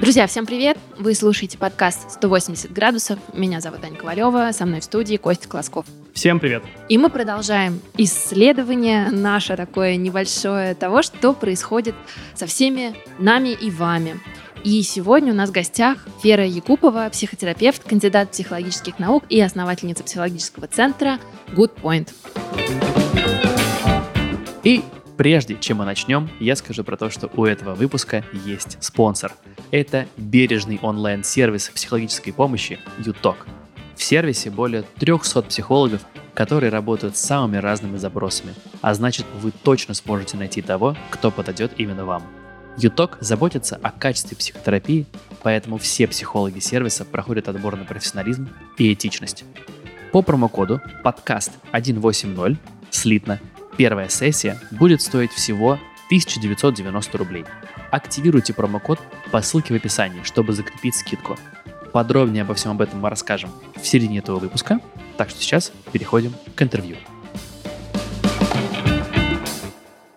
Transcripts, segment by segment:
Друзья, всем привет! Вы слушаете подкаст «180 градусов». Меня зовут Аня Ковалева, со мной в студии Костя Класков. Всем привет! И мы продолжаем исследование наше такое небольшое того, что происходит со всеми нами и вами. И сегодня у нас в гостях Вера Якупова, психотерапевт, кандидат психологических наук и основательница психологического центра Good Point. И Прежде чем мы начнем, я скажу про то, что у этого выпуска есть спонсор. Это бережный онлайн-сервис психологической помощи «Юток». В сервисе более 300 психологов, которые работают с самыми разными запросами, а значит вы точно сможете найти того, кто подойдет именно вам. Юток заботится о качестве психотерапии, поэтому все психологи сервиса проходят отбор на профессионализм и этичность. По промокоду подкаст 180 слитно Первая сессия будет стоить всего 1990 рублей. Активируйте промокод по ссылке в описании, чтобы закрепить скидку. Подробнее обо всем об этом мы расскажем в середине этого выпуска, так что сейчас переходим к интервью.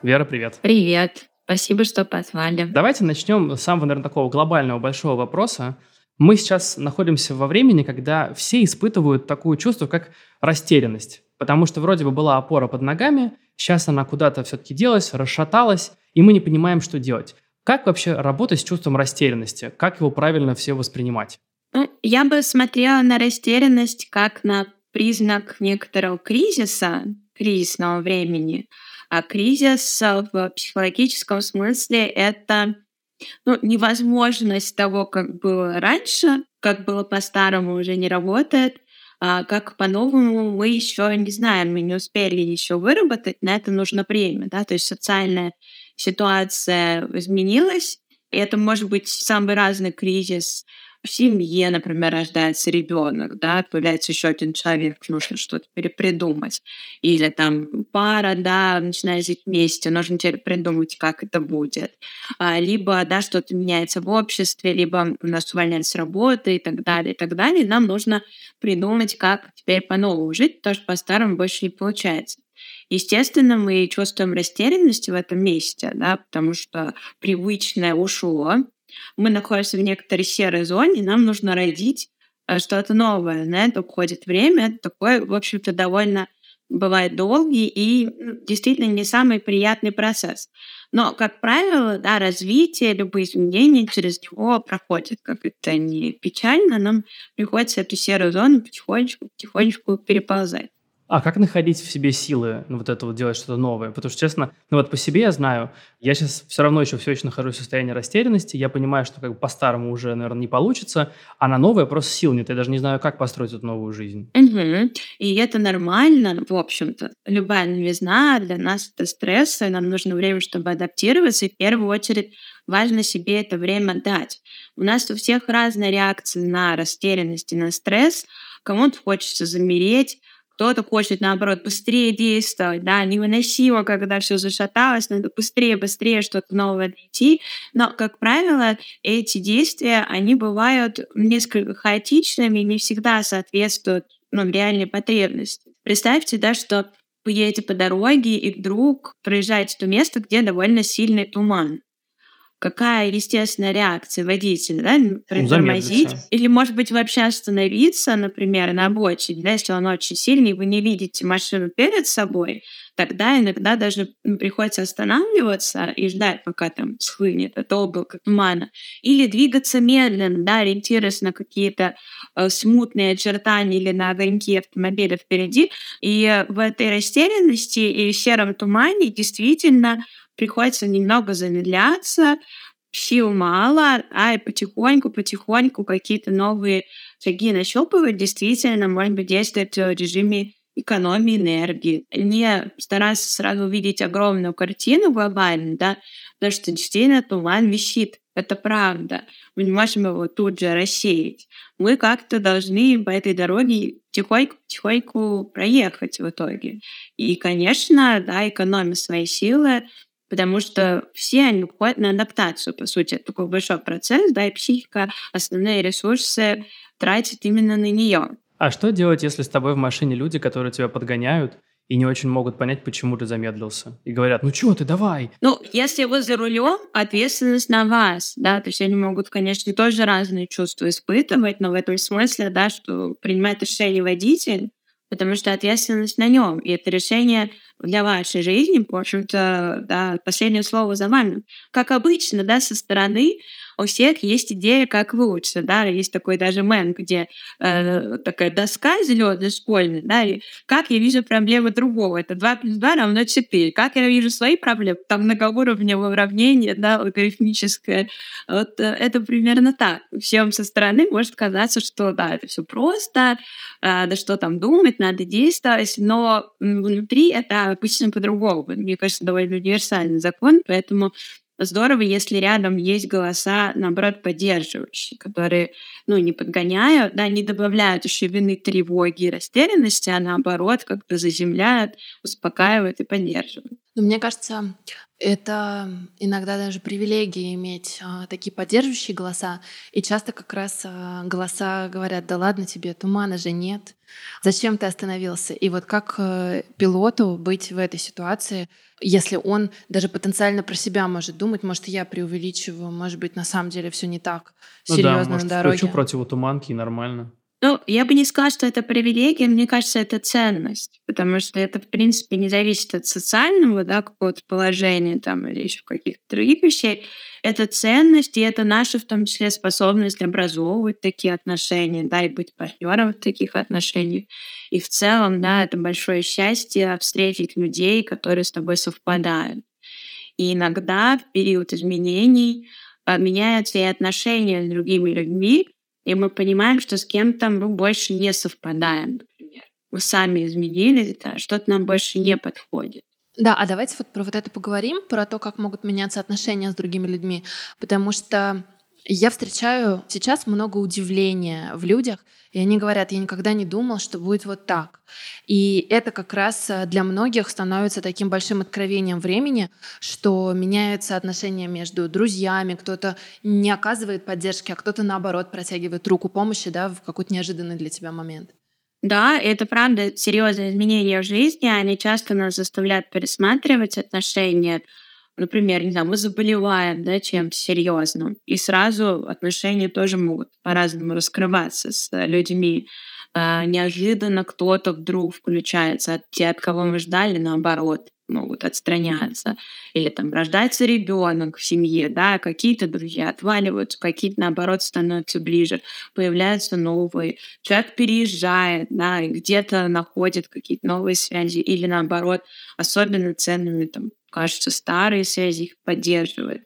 Вера, привет. Привет. Спасибо, что позвали. Давайте начнем с самого, наверное, такого глобального большого вопроса. Мы сейчас находимся во времени, когда все испытывают такое чувство, как растерянность. Потому что вроде бы была опора под ногами, Сейчас она куда-то все-таки делась, расшаталась, и мы не понимаем, что делать. Как вообще работать с чувством растерянности? Как его правильно все воспринимать? Ну, я бы смотрела на растерянность как на признак некоторого кризиса, кризисного времени. А кризис в психологическом смысле — это ну, невозможность того, как было раньше, как было по-старому, уже не работает, а как по-новому мы еще не знаем, мы не успели еще выработать, на это нужно время, да, то есть социальная ситуация изменилась, и это может быть самый разный кризис в семье, например, рождается ребенок, да, появляется еще один человек, нужно что-то перепридумать. Или там пара, да, начинает жить вместе, нужно теперь придумать, как это будет. А, либо, да, что-то меняется в обществе, либо у нас увольняются с работы и так далее, и так далее. Нам нужно придумать, как теперь по-новому жить, потому что по-старому больше не получается. Естественно, мы чувствуем растерянность в этом месте, да, потому что привычное ушло, мы находимся в некоторой серой зоне, нам нужно родить э, что-то новое. На это уходит время. Это такой, в общем-то, довольно бывает долгий и действительно не самый приятный процесс. Но, как правило, да, развитие, любые изменения через него проходят. Как это не печально, нам приходится эту серую зону потихонечку, потихонечку переползать. А как находить в себе силы ну, вот это вот делать что-то новое? Потому что, честно, ну вот по себе я знаю, я сейчас все равно еще все еще нахожусь в состоянии растерянности, я понимаю, что как бы по-старому уже, наверное, не получится, а на новое просто сил нет, я даже не знаю, как построить эту новую жизнь. Угу. И это нормально, в общем-то. Любая новизна для нас это стресс, и нам нужно время, чтобы адаптироваться, и в первую очередь важно себе это время дать. У нас у всех разная реакция на растерянность и на стресс. Кому-то хочется замереть, кто-то хочет, наоборот, быстрее действовать, да, невыносимо, когда все зашаталось, надо быстрее, быстрее что-то новое найти. Но, как правило, эти действия, они бывают несколько хаотичными и не всегда соответствуют ну, реальной потребности. Представьте, да, что вы едете по дороге и вдруг проезжаете то место, где довольно сильный туман какая естественная реакция водителя, да, притормозить, или, может быть, вообще остановиться, например, на обочине, да, если он очень сильный, вы не видите машину перед собой, тогда иногда даже приходится останавливаться и ждать, пока там схлынет это облако тумана, или двигаться медленно, да, ориентируясь на какие-то э, смутные очертания или на огоньки автомобиля впереди, и в этой растерянности и сером тумане действительно приходится немного замедляться, сил мало, а и потихоньку-потихоньку какие-то новые шаги нащупывать, действительно, может быть, действовать в режиме экономии энергии, не стараться сразу увидеть огромную картину глобальную, да, потому что действительно туман висит, это правда. Мы не можем его тут же рассеять. Мы как-то должны по этой дороге тихоньку-тихоньку проехать в итоге. И, конечно, да, экономя свои силы, потому что все они уходят на адаптацию, по сути. Это такой большой процесс, да, и психика основные ресурсы тратит именно на нее. А что делать, если с тобой в машине люди, которые тебя подгоняют, и не очень могут понять, почему ты замедлился. И говорят, ну чего ты, давай. Ну, если вы за рулем, ответственность на вас, да, то есть они могут, конечно, тоже разные чувства испытывать, но в этом смысле, да, что принимает решение водитель, потому что ответственность на нем, и это решение для вашей жизни, в общем-то, да, последнее слово за вами. Как обычно, да, со стороны у всех есть идея, как лучше, да, есть такой даже мем, где э, такая доска зеленая школьная, да, и как я вижу проблемы другого, это 2 плюс 2 равно 4, как я вижу свои проблемы, там многоуровневое уравнение, да, логарифмическое, вот э, это примерно так. Всем со стороны может казаться, что да, это все просто, э, да что там думать, надо действовать, но внутри это обычно по-другому. Мне кажется, довольно универсальный закон, поэтому здорово, если рядом есть голоса, наоборот, поддерживающие, которые, ну, не подгоняют, да, не добавляют еще вины, тревоги и растерянности, а наоборот, как-то заземляют, успокаивают и поддерживают. Но мне кажется, это иногда даже привилегия иметь а, такие поддерживающие голоса. И часто как раз а, голоса говорят, да ладно тебе, тумана же нет. Зачем ты остановился? И вот как а, пилоту быть в этой ситуации, если он даже потенциально про себя может думать, может, я преувеличиваю, может быть, на самом деле все не так ну серьезно да, может, на дороге. Включу противотуманки и нормально. Ну, я бы не сказала, что это привилегия, мне кажется, это ценность, потому что это, в принципе, не зависит от социального, да, какого-то положения там или еще каких-то других вещей. Это ценность, и это наша, в том числе, способность образовывать такие отношения, да, и быть партнером в таких отношениях. И в целом, да, это большое счастье встретить людей, которые с тобой совпадают. И иногда в период изменений а, меняются и отношения с другими людьми, и мы понимаем, что с кем-то мы больше не совпадаем, например. Мы сами изменились, да, что-то нам больше не подходит. Да, а давайте вот про вот это поговорим, про то, как могут меняться отношения с другими людьми, потому что я встречаю сейчас много удивления в людях, и они говорят, я никогда не думал, что будет вот так. И это как раз э, для многих становится таким большим откровением времени, что меняются отношения между друзьями, кто-то не оказывает поддержки, а кто-то наоборот протягивает руку помощи да, в какой-то неожиданный для тебя момент. Да, это правда серьезные изменения в жизни, они часто нас заставляют пересматривать отношения, например, не знаю, мы заболеваем, да, чем-то серьезным, и сразу отношения тоже могут по-разному раскрываться с людьми. А, неожиданно кто-то вдруг включается, от те, от кого мы ждали, наоборот, могут отстраняться. Или там рождается ребенок в семье, да, какие-то друзья отваливаются, какие-то, наоборот, становятся ближе, появляются новые. Человек переезжает, да, где-то находит какие-то новые связи, или наоборот, особенно ценными там кажется, старые связи их поддерживают.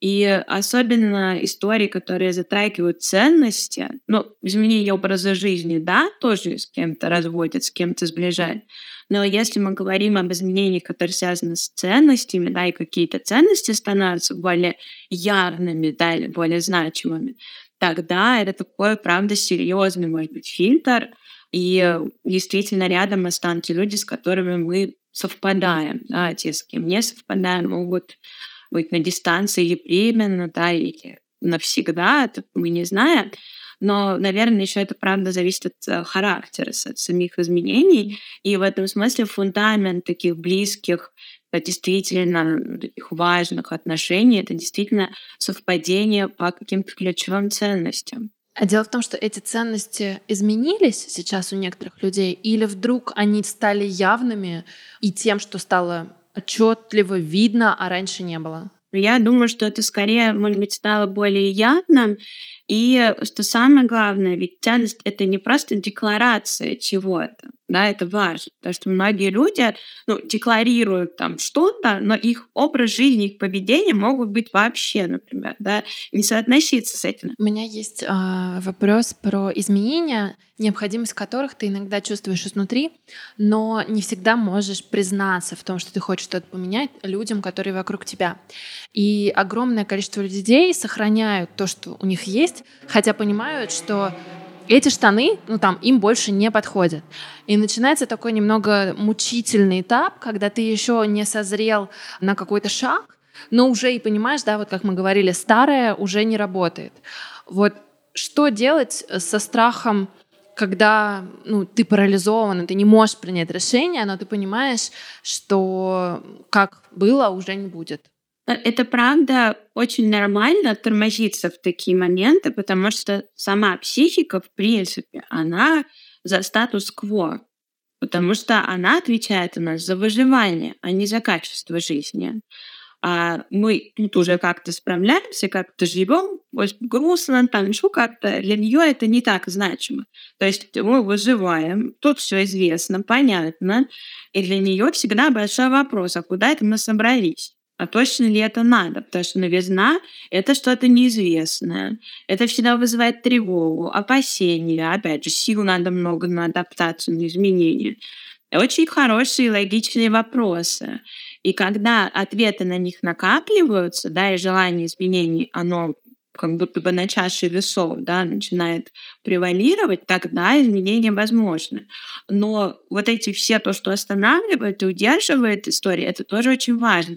И особенно истории, которые затрагивают ценности, ну, изменение образа жизни, да, тоже с кем-то разводят, с кем-то сближают. Но если мы говорим об изменениях, которые связаны с ценностями, да, и какие-то ценности становятся более ярными, да, или более значимыми, тогда это такой, правда, серьезный, может быть, фильтр, и действительно рядом останутся люди, с которыми мы совпадаем, да, те, с кем не совпадаем, могут быть на дистанции или временно, да, или навсегда, это мы не знаем. Но, наверное, еще это правда зависит от э, характера, от самих изменений. И в этом смысле фундамент таких близких, действительно таких важных отношений — это действительно совпадение по каким-то ключевым ценностям. А дело в том, что эти ценности изменились сейчас у некоторых людей, или вдруг они стали явными и тем, что стало отчетливо видно, а раньше не было? Я думаю, что это скорее, может быть, стало более явным, и что самое главное, ведь ценность — это не просто декларация чего-то, да, это важно, потому что многие люди, ну, декларируют там что-то, но их образ жизни, их поведение могут быть вообще, например, да, не соотноситься с этим. У меня есть э, вопрос про изменения, необходимость которых ты иногда чувствуешь изнутри, но не всегда можешь признаться в том, что ты хочешь что-то поменять людям, которые вокруг тебя. И огромное количество людей сохраняют то, что у них есть, хотя понимают, что эти штаны, ну там, им больше не подходят. И начинается такой немного мучительный этап, когда ты еще не созрел на какой-то шаг, но уже и понимаешь, да, вот как мы говорили, старое уже не работает. Вот что делать со страхом когда ну, ты парализован, ты не можешь принять решение, но ты понимаешь, что как было, уже не будет. Э, это правда очень нормально тормозиться в такие моменты, потому что сама психика, в принципе, она за статус-кво, потому что она отвечает у нас за выживание, а не за качество жизни а мы тут уже как-то справляемся, как-то живем, вот грустно, там еще как-то, для нее это не так значимо. То есть мы выживаем, тут все известно, понятно, и для нее всегда большой вопрос, а куда это мы собрались? А точно ли это надо? Потому что новизна — это что-то неизвестное. Это всегда вызывает тревогу, опасения. Опять же, сил надо много на адаптацию, на изменения. Очень хорошие логичные вопросы. И когда ответы на них накапливаются, да, и желание изменений, оно как будто бы на чаше весов, да, начинает превалировать, тогда изменения возможны. Но вот эти все то, что останавливает и удерживает историю, это тоже очень важно.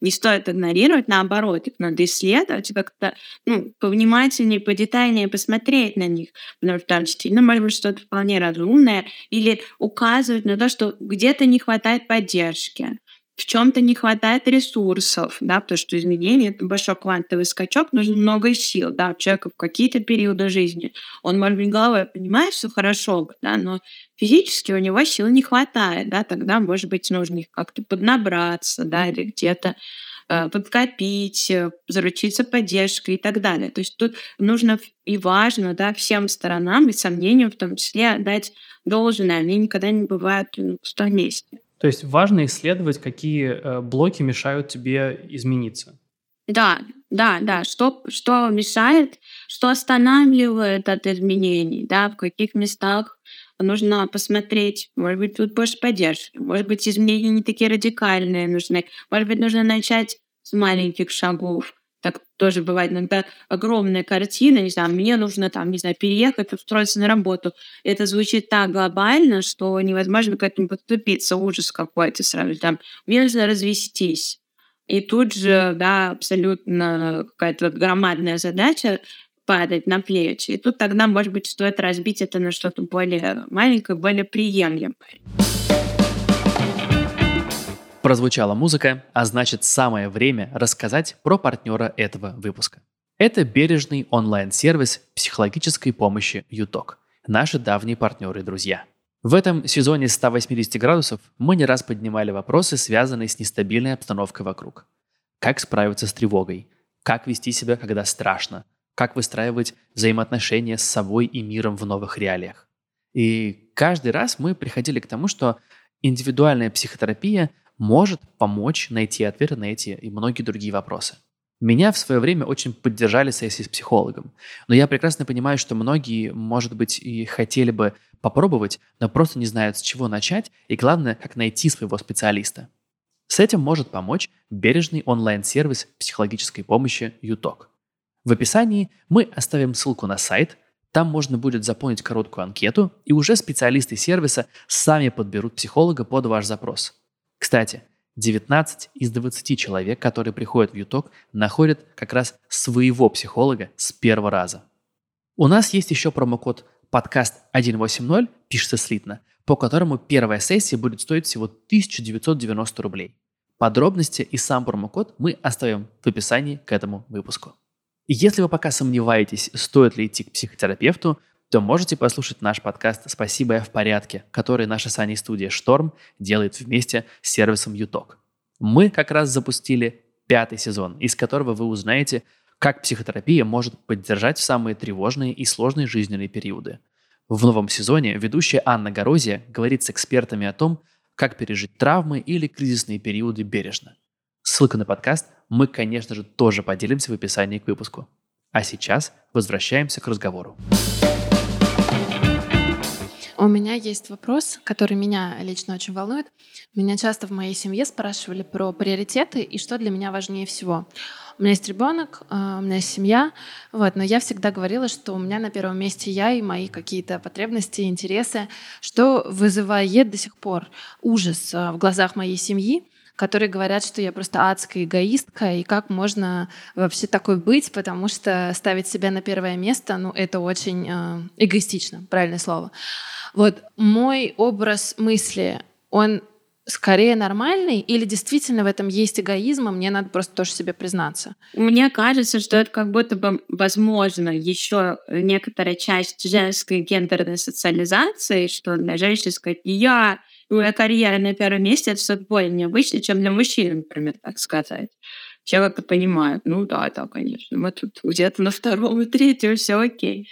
Не стоит игнорировать, наоборот, их надо исследовать, как-то ну, повнимательнее, подетальнее посмотреть на них, потому что там действительно может быть что-то вполне разумное, или указывать на то, что где-то не хватает поддержки, в чем-то не хватает ресурсов, да, потому что изменение — это большой квантовый скачок, нужно много сил, да, у человека в какие-то периоды жизни. Он, может быть, головой понимает, все хорошо, да, но физически у него сил не хватает, да, тогда, может быть, нужно их как-то поднабраться, да, или где-то э, подкопить, э, заручиться поддержкой и так далее. То есть тут нужно и важно, да, всем сторонам, и сомнениям в том числе, дать должное. Они никогда не бывают ну, в пустом месте. То есть важно исследовать, какие э, блоки мешают тебе измениться. Да, да, да. Что, что мешает, что останавливает от изменений, да, в каких местах нужно посмотреть, может быть, тут больше поддержки, может быть, изменения не такие радикальные нужны, может быть, нужно начать с маленьких шагов, так тоже бывает иногда огромная картина, не знаю, мне нужно там, не знаю, переехать, устроиться на работу. Это звучит так глобально, что невозможно к этому подступиться, ужас какой-то сразу. Там, мне нужно развестись. И тут же, да, абсолютно какая-то громадная задача падать на плечи. И тут тогда, может быть, стоит разбить это на что-то более маленькое, более приемлемое. Прозвучала музыка, а значит самое время рассказать про партнера этого выпуска. Это бережный онлайн-сервис психологической помощи ЮТОК, наши давние партнеры и друзья. В этом сезоне 180 градусов мы не раз поднимали вопросы, связанные с нестабильной обстановкой вокруг. Как справиться с тревогой? Как вести себя, когда страшно? Как выстраивать взаимоотношения с собой и миром в новых реалиях? И каждый раз мы приходили к тому, что индивидуальная психотерапия – может помочь найти ответы на эти и многие другие вопросы. Меня в свое время очень поддержали сессии с психологом. Но я прекрасно понимаю, что многие, может быть, и хотели бы попробовать, но просто не знают, с чего начать и, главное, как найти своего специалиста. С этим может помочь бережный онлайн-сервис психологической помощи ЮТОК. В описании мы оставим ссылку на сайт, там можно будет заполнить короткую анкету, и уже специалисты сервиса сами подберут психолога под ваш запрос – кстати, 19 из 20 человек, которые приходят в ЮТОК, находят как раз своего психолога с первого раза. У нас есть еще промокод подкаст 180, пишется слитно, по которому первая сессия будет стоить всего 1990 рублей. Подробности и сам промокод мы оставим в описании к этому выпуску. Если вы пока сомневаетесь, стоит ли идти к психотерапевту, то можете послушать наш подкаст «Спасибо, я в порядке», который наша с студия «Шторм» делает вместе с сервисом «Юток». Мы как раз запустили пятый сезон, из которого вы узнаете, как психотерапия может поддержать в самые тревожные и сложные жизненные периоды. В новом сезоне ведущая Анна Горозия говорит с экспертами о том, как пережить травмы или кризисные периоды бережно. Ссылка на подкаст мы, конечно же, тоже поделимся в описании к выпуску. А сейчас возвращаемся к разговору. У меня есть вопрос, который меня лично очень волнует. Меня часто в моей семье спрашивали про приоритеты и что для меня важнее всего. У меня есть ребенок, а, у меня есть семья, вот, но я всегда говорила, что у меня на первом месте я и мои какие-то потребности, интересы, что вызывает до сих пор ужас а, в глазах моей семьи, которые говорят, что я просто адская эгоистка, и как можно вообще такой быть, потому что ставить себя на первое место, ну, это очень э, эгоистично, правильное слово. Вот мой образ мысли, он скорее нормальный или действительно в этом есть эгоизм, а мне надо просто тоже себе признаться? Мне кажется, что это как будто бы возможно еще некоторая часть женской гендерной социализации, что для женщин сказать «я», моя карьера на первом месте, это что-то более необычно, чем для мужчин, например, так сказать. Все как-то понимают, ну да, да, конечно, мы тут где-то на втором и третьем, все окей.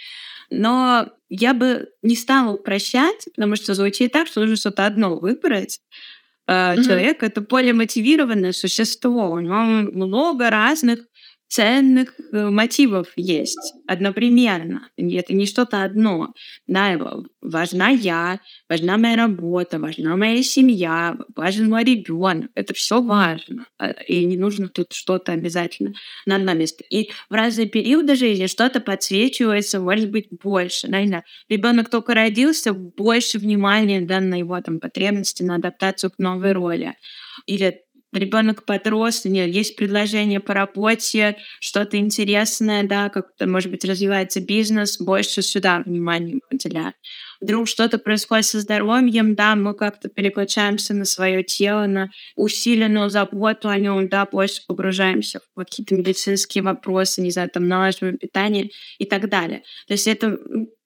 Но я бы не стала упрощать, потому что звучит так, что нужно что-то одно выбрать, mm-hmm. человек это более мотивированное существо. У него много разных ценных э, мотивов есть одновременно. Это не что-то одно. Да, важна я, важна моя работа, важна моя семья, важен мой ребенок. Это все важно. А, и не нужно тут что-то обязательно на одно место. И в разные периоды жизни что-то подсвечивается, может быть, больше. Да, Ребенок только родился, больше внимания да, на его там, потребности, на адаптацию к новой роли. Или ребенок подрос, нет, есть предложение по работе, что-то интересное, да, как-то, может быть, развивается бизнес, больше сюда внимания уделяют. Вдруг что-то происходит со здоровьем, да, мы как-то переключаемся на свое тело, на усиленную заботу о нем, да, больше погружаемся в какие-то медицинские вопросы, не знаю, там, налаживаем питание и так далее. То есть это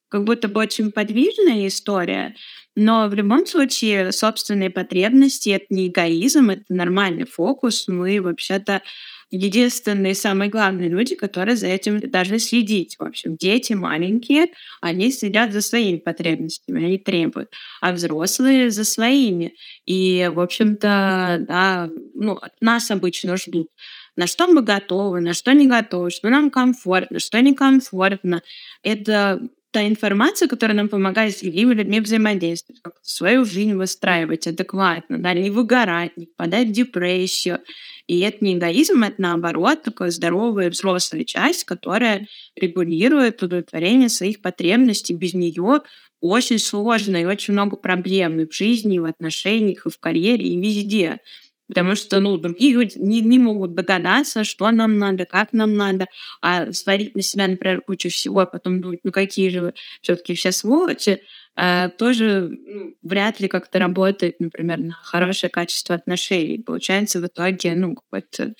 как будто бы очень подвижная история, но в любом случае собственные потребности — это не эгоизм, это нормальный фокус. Мы вообще-то единственные самые главные люди, которые за этим должны следить. В общем, дети маленькие, они следят за своими потребностями, они требуют, а взрослые за своими. И, в общем-то, да, ну, нас обычно ждут на что мы готовы, на что не готовы, что нам комфортно, что некомфортно. Это та информация, которая нам помогает с другими людьми взаимодействовать, как свою жизнь выстраивать адекватно, да, не выгорать, не впадать в депрессию. И это не эгоизм, это наоборот такая здоровая взрослая часть, которая регулирует удовлетворение своих потребностей. Без нее очень сложно и очень много проблем и в жизни, и в отношениях, и в карьере, и везде. Потому что, ну, другие люди не, не могут догадаться, что нам надо, как нам надо, а сварить на себя, например, кучу всего, а потом думать, ну, какие же вы все-таки все сволочи, а, тоже ну, вряд ли как-то работает, например, на хорошее качество отношений. Получается в итоге, ну, какой-то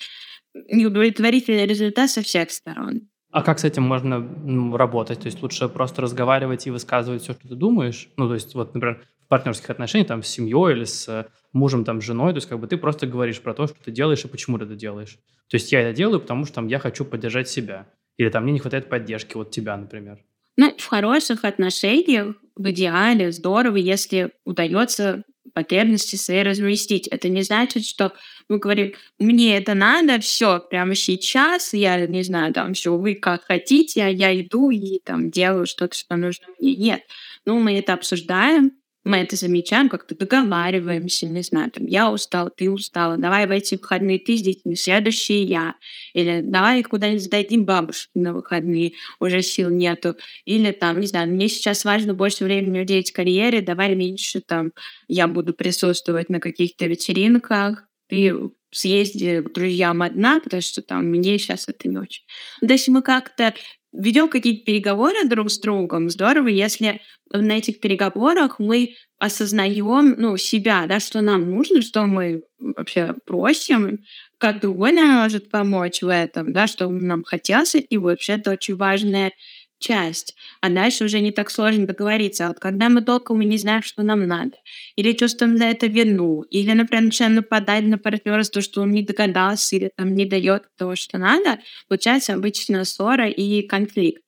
неудовлетворительный результат со всех сторон. А как с этим можно ну, работать? То есть лучше просто разговаривать и высказывать все, что ты думаешь? Ну, то есть, вот, например, партнерских отношениях, там, с семьей или с мужем, там, с женой, то есть как бы ты просто говоришь про то, что ты делаешь и почему ты это делаешь. То есть я это делаю, потому что там я хочу поддержать себя. Или там мне не хватает поддержки вот тебя, например. Ну, в хороших отношениях, в идеале, здорово, если удается потребности свои разместить. Это не значит, что мы говорим, мне это надо, все, прямо сейчас, я не знаю, там все, вы как хотите, а я иду и там делаю что-то, что нужно мне. Нет. Ну, мы это обсуждаем, мы это замечаем, как-то договариваемся, не знаю, там, я устал, ты устала, давай в эти выходные ты с детьми, следующие я. Или давай куда-нибудь сдадим бабушке на выходные, уже сил нету. Или там, не знаю, мне сейчас важно больше времени уделить карьере, давай меньше там, я буду присутствовать на каких-то вечеринках, ты съезди к друзьям одна, потому что там мне сейчас это не очень. То есть мы как-то ведем какие-то переговоры друг с другом, здорово, если на этих переговорах мы осознаем ну, себя, да, что нам нужно, что мы вообще просим, как другой нам может помочь в этом, да, что нам хотелось, и вообще это очень важная часть, а дальше уже не так сложно договориться. А вот когда мы толком не знаем, что нам надо, или чувствуем за это вину, или, например, начинаем нападать на партнера за то, что он не догадался или там не дает того, что надо, получается обычно ссора и конфликт.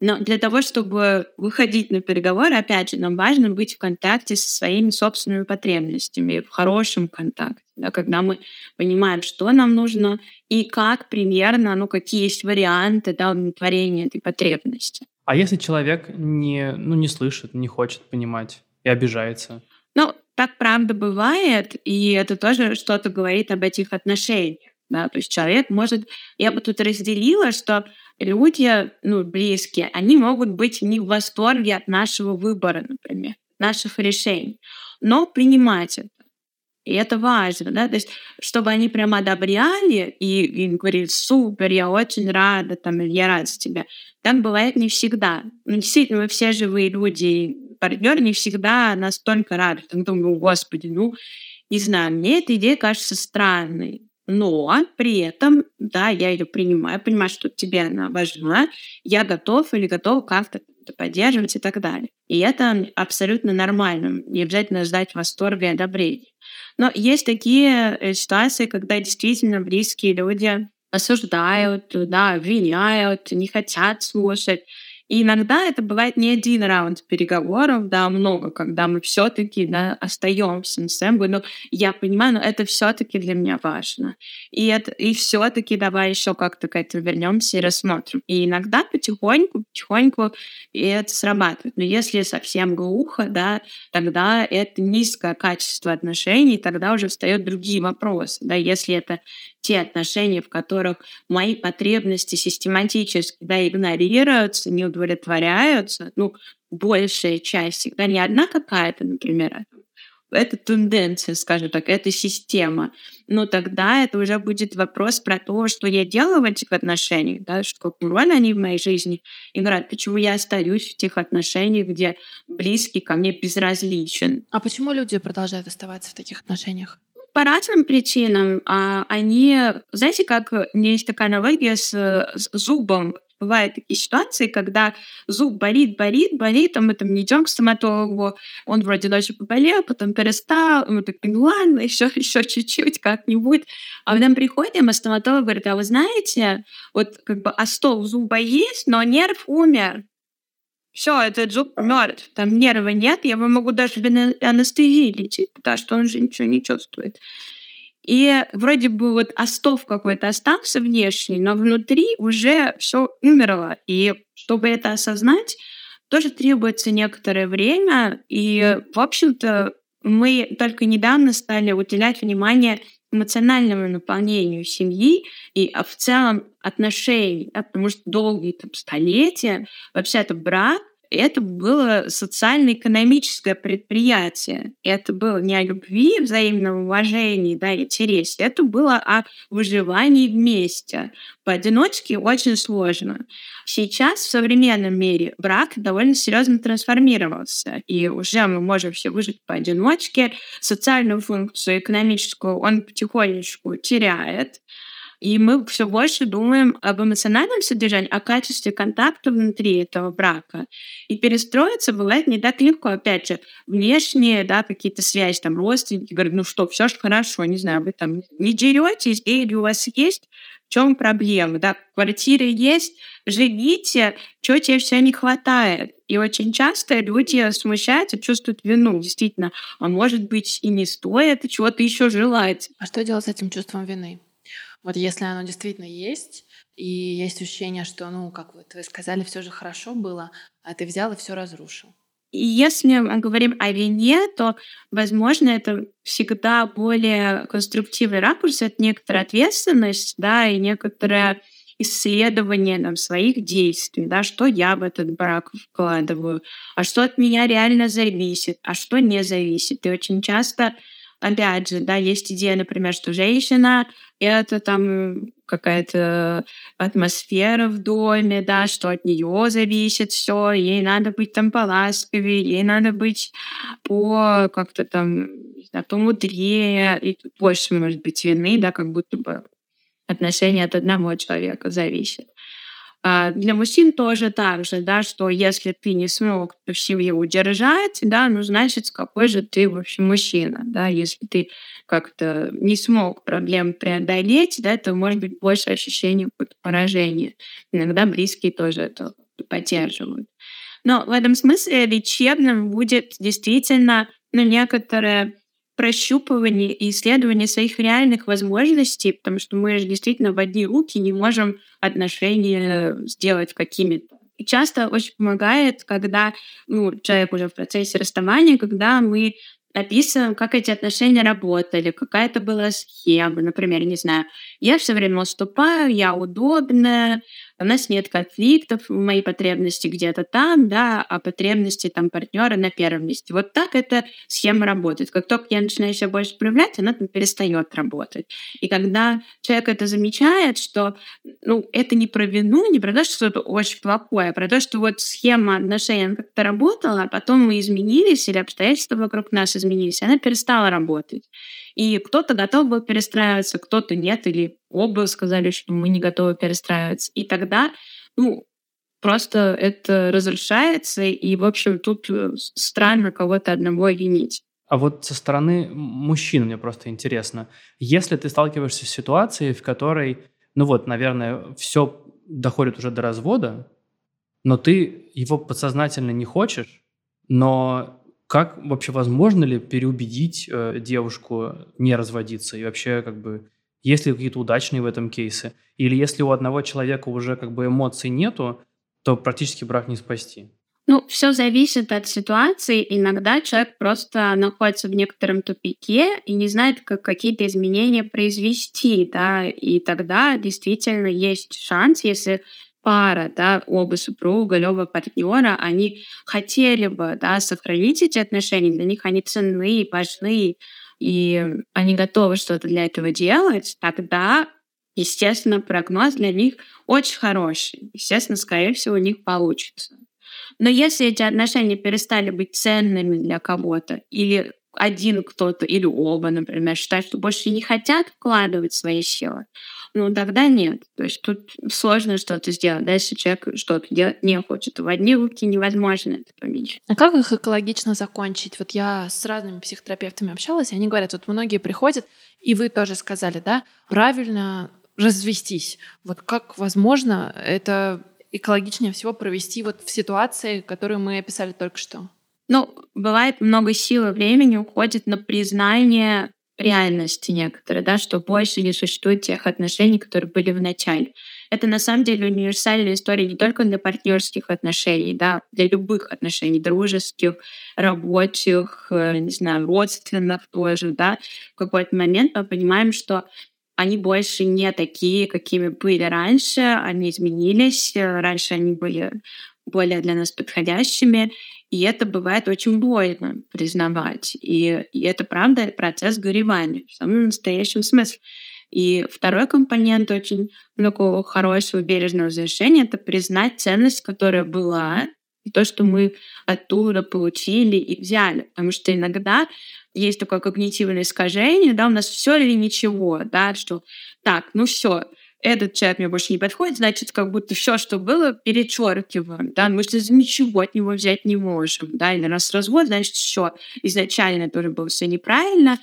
Но для того, чтобы выходить на переговоры, опять же, нам важно быть в контакте со своими собственными потребностями, в хорошем контакте, да, когда мы понимаем, что нам нужно и как примерно, ну, какие есть варианты да, удовлетворения этой потребности. А если человек не, ну, не слышит, не хочет понимать и обижается? Ну, так правда бывает, и это тоже что-то говорит об этих отношениях. Да? То есть человек может... Я бы тут разделила, что люди, ну, близкие, они могут быть не в восторге от нашего выбора, например, наших решений, но принимать это. И это важно, да, то есть, чтобы они прямо одобряли и, и говорили, супер, я очень рада, там, я рад за тебя. Так бывает не всегда. Ну, действительно, мы все живые люди, партнер не всегда настолько рад. Я думаю, господи, ну, не знаю, мне эта идея кажется странной. Но при этом, да, я ее принимаю, понимаю, что тебе она важна, я готов или готов как-то поддерживать и так далее. И это абсолютно нормально. Не обязательно ждать восторга и одобрения. Но есть такие э, ситуации, когда действительно близкие люди осуждают, да, обвиняют, не хотят слушать. И иногда это бывает не один раунд переговоров, да, много, когда мы все-таки да, остаемся на сэмбу, но я понимаю, но это все-таки для меня важно. И, это, и все-таки давай еще как-то к этому вернемся и рассмотрим. И иногда потихоньку, потихоньку и это срабатывает. Но если совсем глухо, да, тогда это низкое качество отношений, тогда уже встают другие вопросы. Да, если это те отношения, в которых мои потребности систематически да, игнорируются, не удовлетворяются, ну, большая часть, всегда не одна какая-то, например, а это тенденция, скажем так, это система. Но тогда это уже будет вопрос про то, что я делаю в этих отношениях, да, что какую роль они в моей жизни играют, почему я остаюсь в тех отношениях, где близкий ко мне безразличен. А почему люди продолжают оставаться в таких отношениях? По разным причинам. А они, знаете, как меня есть такая аналогия с, с зубом. Бывают такие ситуации, когда зуб болит, болит, болит, а мы там не идем к стоматологу, он вроде даже поболел, потом перестал, мы так, ну ладно, еще, еще чуть-чуть, как-нибудь. А потом приходим, а стоматолог говорит, а вы знаете, вот как бы остов зуба есть, но нерв умер все, этот зуб мертв, там нерва нет, я его могу даже без анестезии лечить, потому что он же ничего не чувствует. И вроде бы вот остов какой-то остался внешний, но внутри уже все умерло. И чтобы это осознать, тоже требуется некоторое время. И, в общем-то, мы только недавно стали уделять внимание эмоциональному наполнению семьи и а, в целом отношений, да, потому что долгие там, столетия вообще это брак это было социально-экономическое предприятие. Это было не о любви, взаимном уважении, да, интересе. Это было о выживании вместе. Поодиночке очень сложно. Сейчас в современном мире брак довольно серьезно трансформировался. И уже мы можем все выжить поодиночке. Социальную функцию экономическую он потихонечку теряет. И мы все больше думаем об эмоциональном содержании, о качестве контакта внутри этого брака. И перестроиться бывает не так легко. Опять же, внешние, да, какие-то связи, там, родственники говорят, ну что, все же хорошо, не знаю, вы там не деретесь, или у вас есть в чем проблема, да, квартира есть, живите, чего тебе все не хватает. И очень часто люди смущаются, чувствуют вину. Действительно, а может быть и не стоит чего-то еще желать. А что делать с этим чувством вины? Вот если оно действительно есть, и есть ощущение, что, ну, как вот вы сказали, все же хорошо было, а ты взял и все разрушил. И если мы говорим о вине, то, возможно, это всегда более конструктивный ракурс, это некоторая ответственность, да, и некоторое исследование там, своих действий, да, что я в этот брак вкладываю, а что от меня реально зависит, а что не зависит. И очень часто опять же, да, есть идея, например, что женщина — это там какая-то атмосфера в доме, да, что от нее зависит все, ей надо быть там поласковее, ей надо быть по как-то там, не знаю, помудрее, и больше, может быть, вины, да, как будто бы отношения от одного человека зависят. А, для мужчин тоже так же, да, что если ты не смог в семье удержать, да, ну, значит, какой же ты, в общем, мужчина, да, если ты как-то не смог проблем преодолеть, да, то может быть больше ощущения поражения. Иногда близкие тоже это поддерживают. Но в этом смысле лечебным будет действительно ну, некоторое прощупывание и исследование своих реальных возможностей, потому что мы же действительно в одни руки не можем отношения сделать какими-то. И часто очень помогает, когда ну, человек уже в процессе расставания, когда мы описываем, как эти отношения работали, какая это была схема. Например, не знаю, я все время уступаю, я удобная, у нас нет конфликтов, мои потребности где-то там, да, а потребности там партнера на первом месте. Вот так эта схема работает. Как только я начинаю себя больше проявлять, она там перестает работать. И когда человек это замечает, что ну, это не про вину, не про то, что что-то очень плохое, а про то, что вот схема отношений как-то работала, а потом мы изменились, или обстоятельства вокруг нас изменились, она перестала работать. И кто-то готов был перестраиваться, кто-то нет, или оба сказали, что мы не готовы перестраиваться. И тогда, ну, просто это разрушается, и, в общем, тут э, странно кого-то одного винить. А вот со стороны мужчин мне просто интересно. Если ты сталкиваешься с ситуацией, в которой, ну вот, наверное, все доходит уже до развода, но ты его подсознательно не хочешь, но как вообще возможно ли переубедить э, девушку не разводиться? И вообще, как бы, есть ли какие-то удачные в этом кейсы? Или если у одного человека уже как бы эмоций нету, то практически брак не спасти? Ну, все зависит от ситуации. Иногда человек просто находится в некотором тупике и не знает, как какие-то изменения произвести, да, и тогда действительно есть шанс, если пара, да, оба супруга, оба партнера, они хотели бы, да, сохранить эти отношения, для них они ценны, важны, и они готовы что-то для этого делать, тогда, естественно, прогноз для них очень хороший. Естественно, скорее всего, у них получится. Но если эти отношения перестали быть ценными для кого-то, или один кто-то, или оба, например, считают, что больше не хотят вкладывать свои силы, ну тогда нет. То есть тут сложно что-то сделать, да, если человек что-то делать не хочет. В одни руки невозможно это поменять. А как их экологично закончить? Вот я с разными психотерапевтами общалась, и они говорят, вот многие приходят, и вы тоже сказали, да, правильно развестись. Вот как возможно это экологичнее всего провести вот в ситуации, которую мы описали только что? Ну, бывает много сил и времени уходит на признание реальности некоторые, да, что больше не существует тех отношений, которые были в начале. Это на самом деле универсальная история не только для партнерских отношений, да, для любых отношений, дружеских, рабочих, э, не знаю, родственных тоже, да. В какой-то момент мы понимаем, что они больше не такие, какими были раньше, они изменились, раньше они были более для нас подходящими, и это бывает очень больно признавать. И, и это, правда, процесс горевания в самом настоящем смысле. И второй компонент очень такого хорошего бережного завершения — это признать ценность, которая была, и то, что мы оттуда получили и взяли. Потому что иногда есть такое когнитивное искажение, да, у нас все или ничего, да, что так, ну все, этот человек мне больше не подходит, значит, как будто все, что было, перечеркиваем, да, мы же ничего от него взять не можем, да, или раз развод, значит, все, изначально тоже было все неправильно,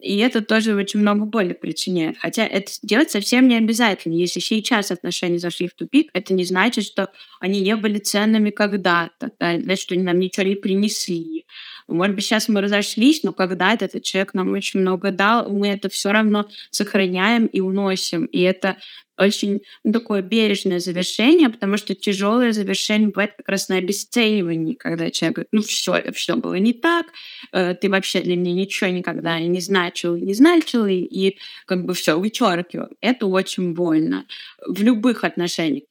и это тоже очень много боли причиняет. Хотя это делать совсем не обязательно. Если сейчас отношения зашли в тупик, это не значит, что они не были ценными когда-то, да, значит, что они нам ничего не принесли. Может быть, сейчас мы разошлись, но когда-то этот человек нам очень много дал, мы это все равно сохраняем и уносим. И это очень ну, такое бережное завершение, потому что тяжелое завершение бывает как раз на обесценивании, когда человек говорит, ну все, это все было не так, э, ты вообще для меня ничего никогда не значил, не значил, и, и как бы все вычеркиваю. Это очень больно в любых отношениях.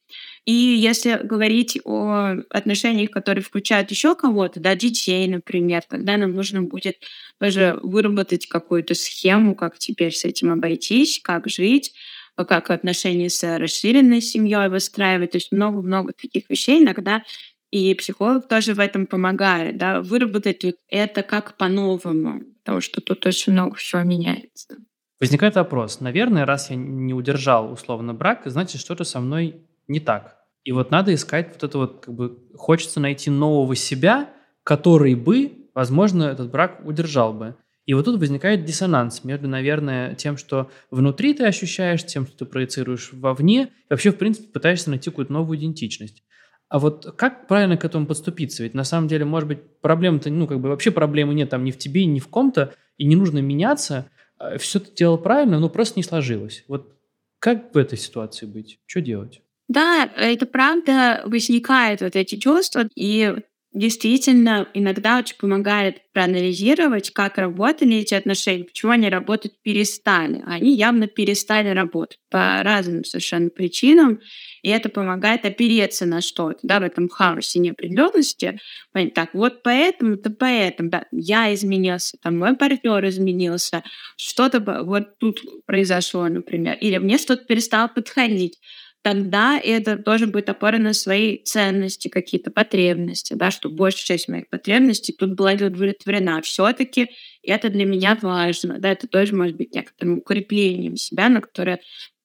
И если говорить о отношениях, которые включают еще кого-то, да, детей, например, тогда нам нужно будет тоже выработать какую-то схему, как теперь с этим обойтись, как жить, как отношения с расширенной семьей выстраивать. То есть много-много таких вещей иногда и психолог тоже в этом помогает, да, выработать это как по-новому, потому что тут очень много всего меняется. Возникает вопрос. Наверное, раз я не удержал условно брак, значит, что-то со мной не так. И вот надо искать вот это вот, как бы, хочется найти нового себя, который бы, возможно, этот брак удержал бы. И вот тут возникает диссонанс между, наверное, тем, что внутри ты ощущаешь, тем, что ты проецируешь вовне, и вообще, в принципе, пытаешься найти какую-то новую идентичность. А вот как правильно к этому подступиться? Ведь на самом деле, может быть, проблем-то, ну, как бы вообще проблемы нет там ни в тебе, ни в ком-то, и не нужно меняться. А Все ты делал правильно, но просто не сложилось. Вот как в этой ситуации быть? Что делать? Да, это правда возникает вот эти чувства, и действительно иногда очень помогает проанализировать, как работали эти отношения, почему они работать перестали. Они явно перестали работать по разным совершенно причинам, и это помогает опереться на что-то, да, в этом хаосе неопределенности. Понять, так, вот поэтому-то поэтому, да, я изменился, там, мой партнер изменился, что-то вот тут произошло, например, или мне что-то перестало подходить тогда это тоже будет опора на свои ценности, какие-то потребности, да, что большая часть моих потребностей тут была удовлетворена. все таки это для меня важно, да, это тоже может быть некоторым укреплением себя, на которое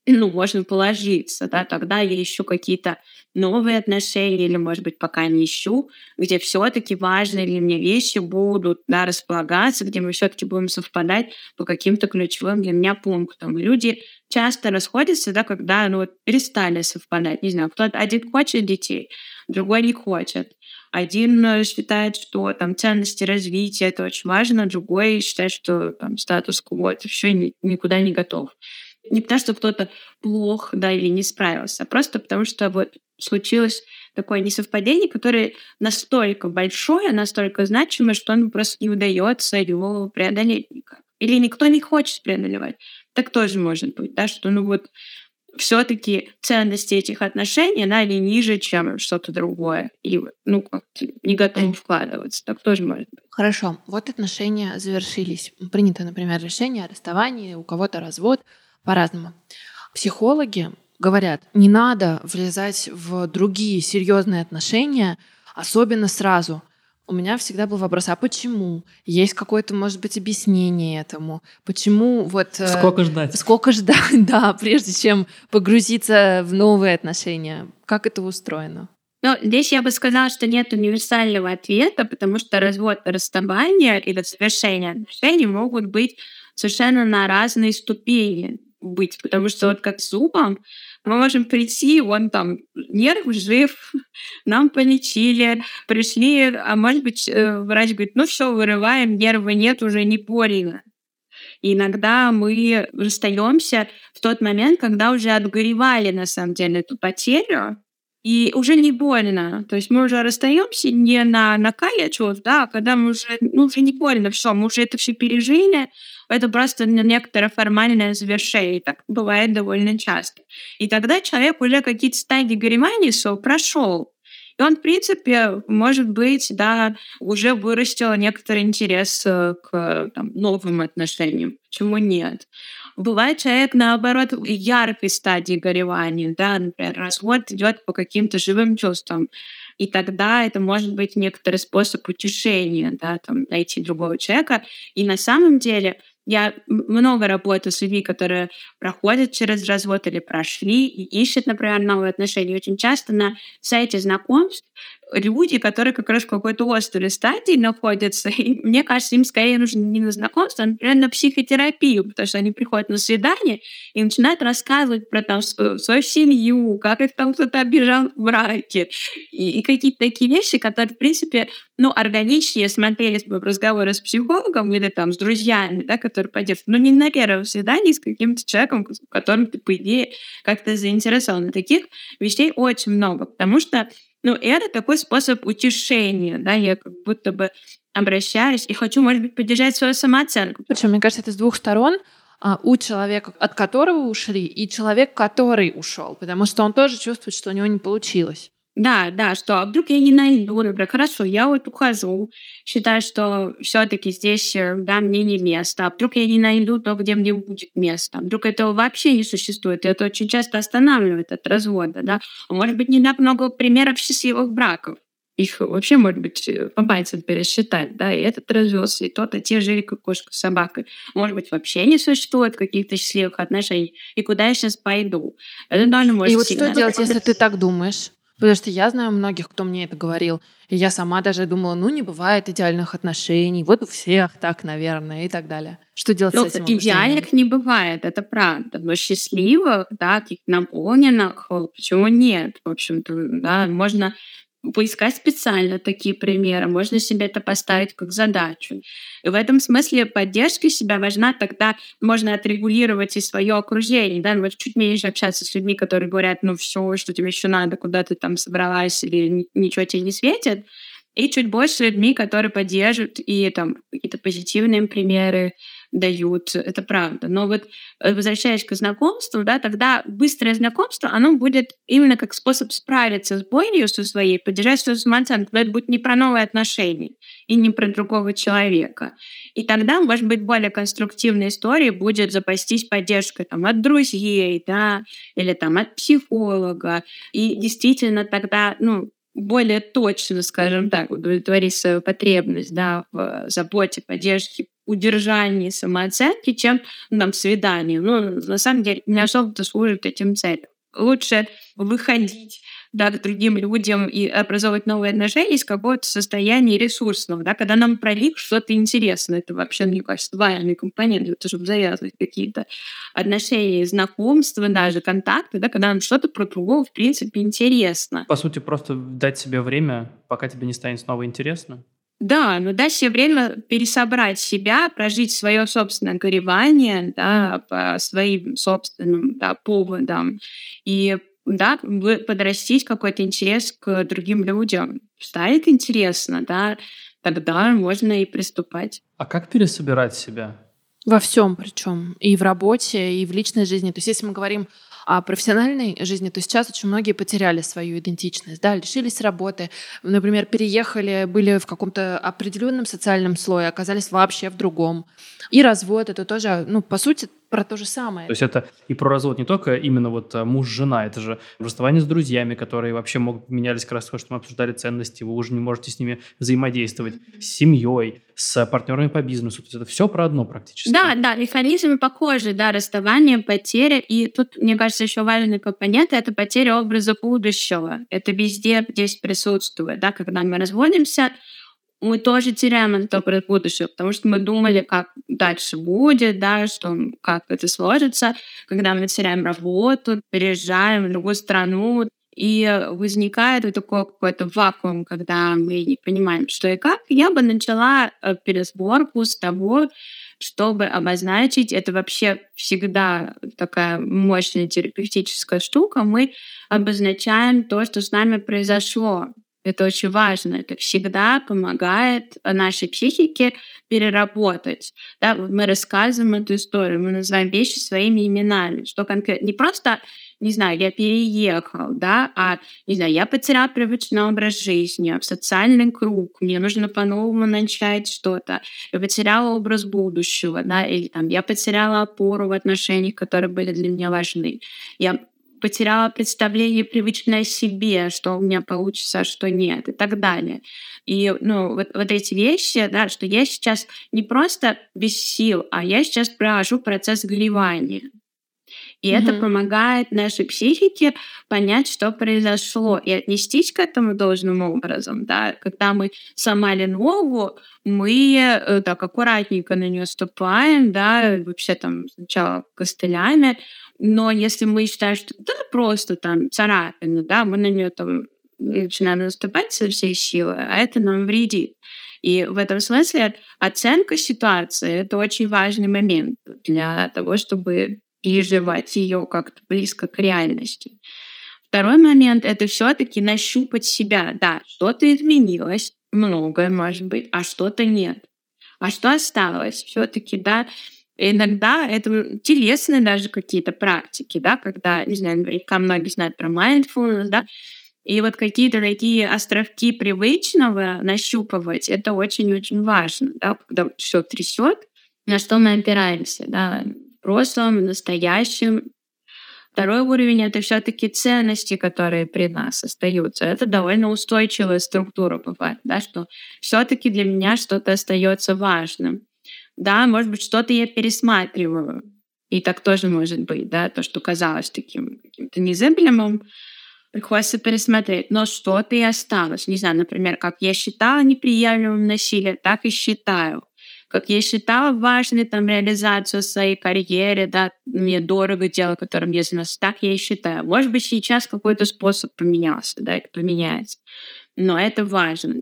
ну, можно положиться, да, тогда я ищу какие-то новые отношения, или, может быть, пока не ищу, где все-таки важные для меня вещи будут да, располагаться, где мы все-таки будем совпадать по каким-то ключевым для меня пунктам. Люди часто расходятся, да, когда ну, вот, перестали совпадать. Не знаю, кто-то один хочет детей, другой не хочет. Один э, считает, что там ценности развития это очень важно, другой считает, что там статус-кво это все никуда не готов. Не потому, что кто-то плох, да, или не справился, а просто потому, что вот случилось такое несовпадение, которое настолько большое, настолько значимое, что оно просто не удается его преодолеть никак. Или никто не хочет преодолевать. Так тоже может быть, да, что ну вот все-таки ценности этих отношений, да, они ниже, чем что-то другое. И ну, как не готовы вкладываться. Так тоже может быть. Хорошо. Вот отношения завершились. Принято, например, решение о расставании, у кого-то развод по-разному. Психологи говорят, не надо влезать в другие серьезные отношения, особенно сразу. У меня всегда был вопрос, а почему? Есть какое-то, может быть, объяснение этому? Почему вот... Э, сколько ждать? Сколько ждать, да, прежде чем погрузиться в новые отношения? Как это устроено? Ну, здесь я бы сказала, что нет универсального ответа, потому что развод, расставание или завершение отношений могут быть совершенно на разные ступени быть, потому что вот как с зубом мы можем прийти, он там нерв жив, нам полечили, пришли, а может быть э, врач говорит, ну все, вырываем, нерва нет, уже не больно. И иногда мы расстаемся в тот момент, когда уже отгоревали на самом деле эту потерю, и уже не больно. То есть мы уже расстаемся не на накале чувств, да, а когда мы уже, ну, уже не больно, все, мы уже это все пережили, это просто некоторое формальное завершение. Так бывает довольно часто. И тогда человек уже какие-то стадии горевания прошел. И он, в принципе, может быть, да, уже вырастил некоторый интерес э, к там, новым отношениям. Почему нет? Бывает человек, наоборот, в яркой стадии горевания, да, например, развод идет по каким-то живым чувствам. И тогда это может быть некоторый способ утешения, да, там, найти другого человека. И на самом деле я много работаю с людьми, которые проходят через развод или прошли и ищут, например, новые отношения. Очень часто на сайте знакомств люди, которые как раз в какой-то острой стадии находятся, и мне кажется, им скорее нужно не на знакомство, а, например, на психотерапию, потому что они приходят на свидание и начинают рассказывать про там, свою семью, как их там кто-то обижал в браке, и, и какие-то такие вещи, которые, в принципе, ну, органичнее смотрелись бы в разговоре с психологом или там с друзьями, да, которые поддерживают, но не на первом свидании с каким-то человеком, которым ты, по идее, как-то заинтересован. Таких вещей очень много, потому что ну, это такой способ утешения, да, я как будто бы обращаюсь и хочу, может быть, поддержать свою самооценку. Причем, мне кажется, это с двух сторон а, у человека, от которого ушли, и человек, который ушел, потому что он тоже чувствует, что у него не получилось. Да, да, что а вдруг я не найду, например, хорошо, я вот ухожу, считаю, что все таки здесь, э, да, мне не место, а вдруг я не найду то, где мне будет место, вдруг этого вообще не существует, и это очень часто останавливает от развода, да. Может быть, не так много примеров счастливых браков, их вообще, может быть, э, по пальцам пересчитать, да, и этот развелся, и тот, и те жили как кошка с собакой. Может быть, вообще не существует каких-то счастливых отношений, и куда я сейчас пойду? Это тоже может И вот что делать, если ты так думаешь? Потому что я знаю многих, кто мне это говорил. И я сама даже думала, ну, не бывает идеальных отношений. Вот у всех так, наверное, и так далее. Что делать ну, с этим? Идеальных не бывает, это правда. Но счастливых, да, таких наполненных, почему нет? В общем-то, да, можно поискать специально такие примеры, можно себе это поставить как задачу. И в этом смысле поддержка себя важна, тогда можно отрегулировать и свое окружение, да, вот чуть меньше общаться с людьми, которые говорят, ну все, что тебе еще надо, куда ты там собралась, или ничего тебе не светит, и чуть больше людьми, которые поддерживают и там какие-то позитивные примеры дают, это правда. Но вот э, возвращаясь к знакомству, да, тогда быстрое знакомство, оно будет именно как способ справиться с болью со своей, поддержать свою самооценку. Это будет не про новые отношения и не про другого человека. И тогда, может быть, более конструктивной историей будет запастись поддержкой там, от друзей, да, или там от психолога. И действительно тогда, ну, более точно, скажем так, удовлетворить свою потребность да, в заботе, поддержке, удержании самооценки, чем нам свидание. Ну, на самом деле, не особо-то служит этим целям. Лучше выходить да, к другим людям и образовывать новые отношения из какого-то состояния ресурсного, да, когда нам про них что-то интересно. Это вообще, мне кажется, важный компонент, это чтобы завязывать какие-то отношения, знакомства, даже контакты, да, когда нам что-то про другого, в принципе, интересно. По сути, просто дать себе время, пока тебе не станет снова интересно. Да, но дать себе время пересобрать себя, прожить свое собственное горевание да, по своим собственным да, поводам. И да, подрастить какой-то интерес к другим людям. Станет интересно, да, тогда можно и приступать. А как пересобирать себя? Во всем причем. И в работе, и в личной жизни. То есть если мы говорим о профессиональной жизни, то сейчас очень многие потеряли свою идентичность, да, лишились работы, например, переехали, были в каком-то определенном социальном слое, оказались вообще в другом. И развод это тоже, ну, по сути, про то же самое. То есть это и про развод не только именно вот а, муж-жена, это же расставание с друзьями, которые вообще могут менялись как раз то, что мы обсуждали ценности, вы уже не можете с ними взаимодействовать, с семьей, с партнерами по бизнесу. То есть это все про одно практически. Да, да, механизмы похожи, да, расставание, потеря. И тут, мне кажется, еще важный компонент — это потеря образа будущего. Это везде здесь присутствует, да, когда мы разводимся, мы тоже теряем это доброе будущее, потому что мы думали, как дальше будет, да, что как это сложится, когда мы теряем работу, переезжаем в другую страну, и возникает вот такой какой-то вакуум, когда мы не понимаем, что и как. Я бы начала э, пересборку с того, чтобы обозначить, это вообще всегда такая мощная терапевтическая штука, мы обозначаем то, что с нами произошло. Это очень важно. Это всегда помогает нашей психике переработать. Да, мы рассказываем эту историю, мы называем вещи своими именами. Что конкретно? Не просто, не знаю, я переехал, да, а, не знаю, я потерял привычный образ жизни, социальный круг, мне нужно по-новому начать что-то. Я потеряла образ будущего, да, или там я потеряла опору в отношениях, которые были для меня важны. Я потеряла представление привычное себе, что у меня получится, а что нет, и так далее. И ну, вот, вот эти вещи, да, что я сейчас не просто без сил, а я сейчас прохожу процесс горевания. И mm-hmm. это помогает нашей психике понять, что произошло, и отнестись к этому должным образом. Да? Когда мы сломали ногу, мы э, так аккуратненько на нее ступаем, да, вообще там сначала костылями, но если мы считаем, что да, просто там царапина, да, мы на нее там начинаем наступать со всей силы, а это нам вредит. И в этом смысле оценка ситуации — это очень важный момент для того, чтобы переживать ее как-то близко к реальности. Второй момент — это все таки нащупать себя. Да, что-то изменилось, многое может быть, а что-то нет. А что осталось? все таки да, Иногда это телесные даже какие-то практики, да, когда, не знаю, наверняка многие знают про mindfulness, да, и вот какие-то такие островки привычного нащупывать, это очень-очень важно, да, когда все трясет, на что мы опираемся, да, прошлом, настоящем. Второй уровень — это все таки ценности, которые при нас остаются. Это довольно устойчивая структура бывает, да, что все таки для меня что-то остается важным да, может быть, что-то я пересматриваю. И так тоже может быть, да, то, что казалось таким каким-то незыблемым, приходится пересмотреть. Но что-то и осталось. Не знаю, например, как я считала неприемлемым насилие, так и считаю. Как я считала важной там реализацию своей карьеры, да, мне дорого дело, которым я занимаюсь, так я и считаю. Может быть, сейчас какой-то способ поменялся, да, это поменяется. Но это важно.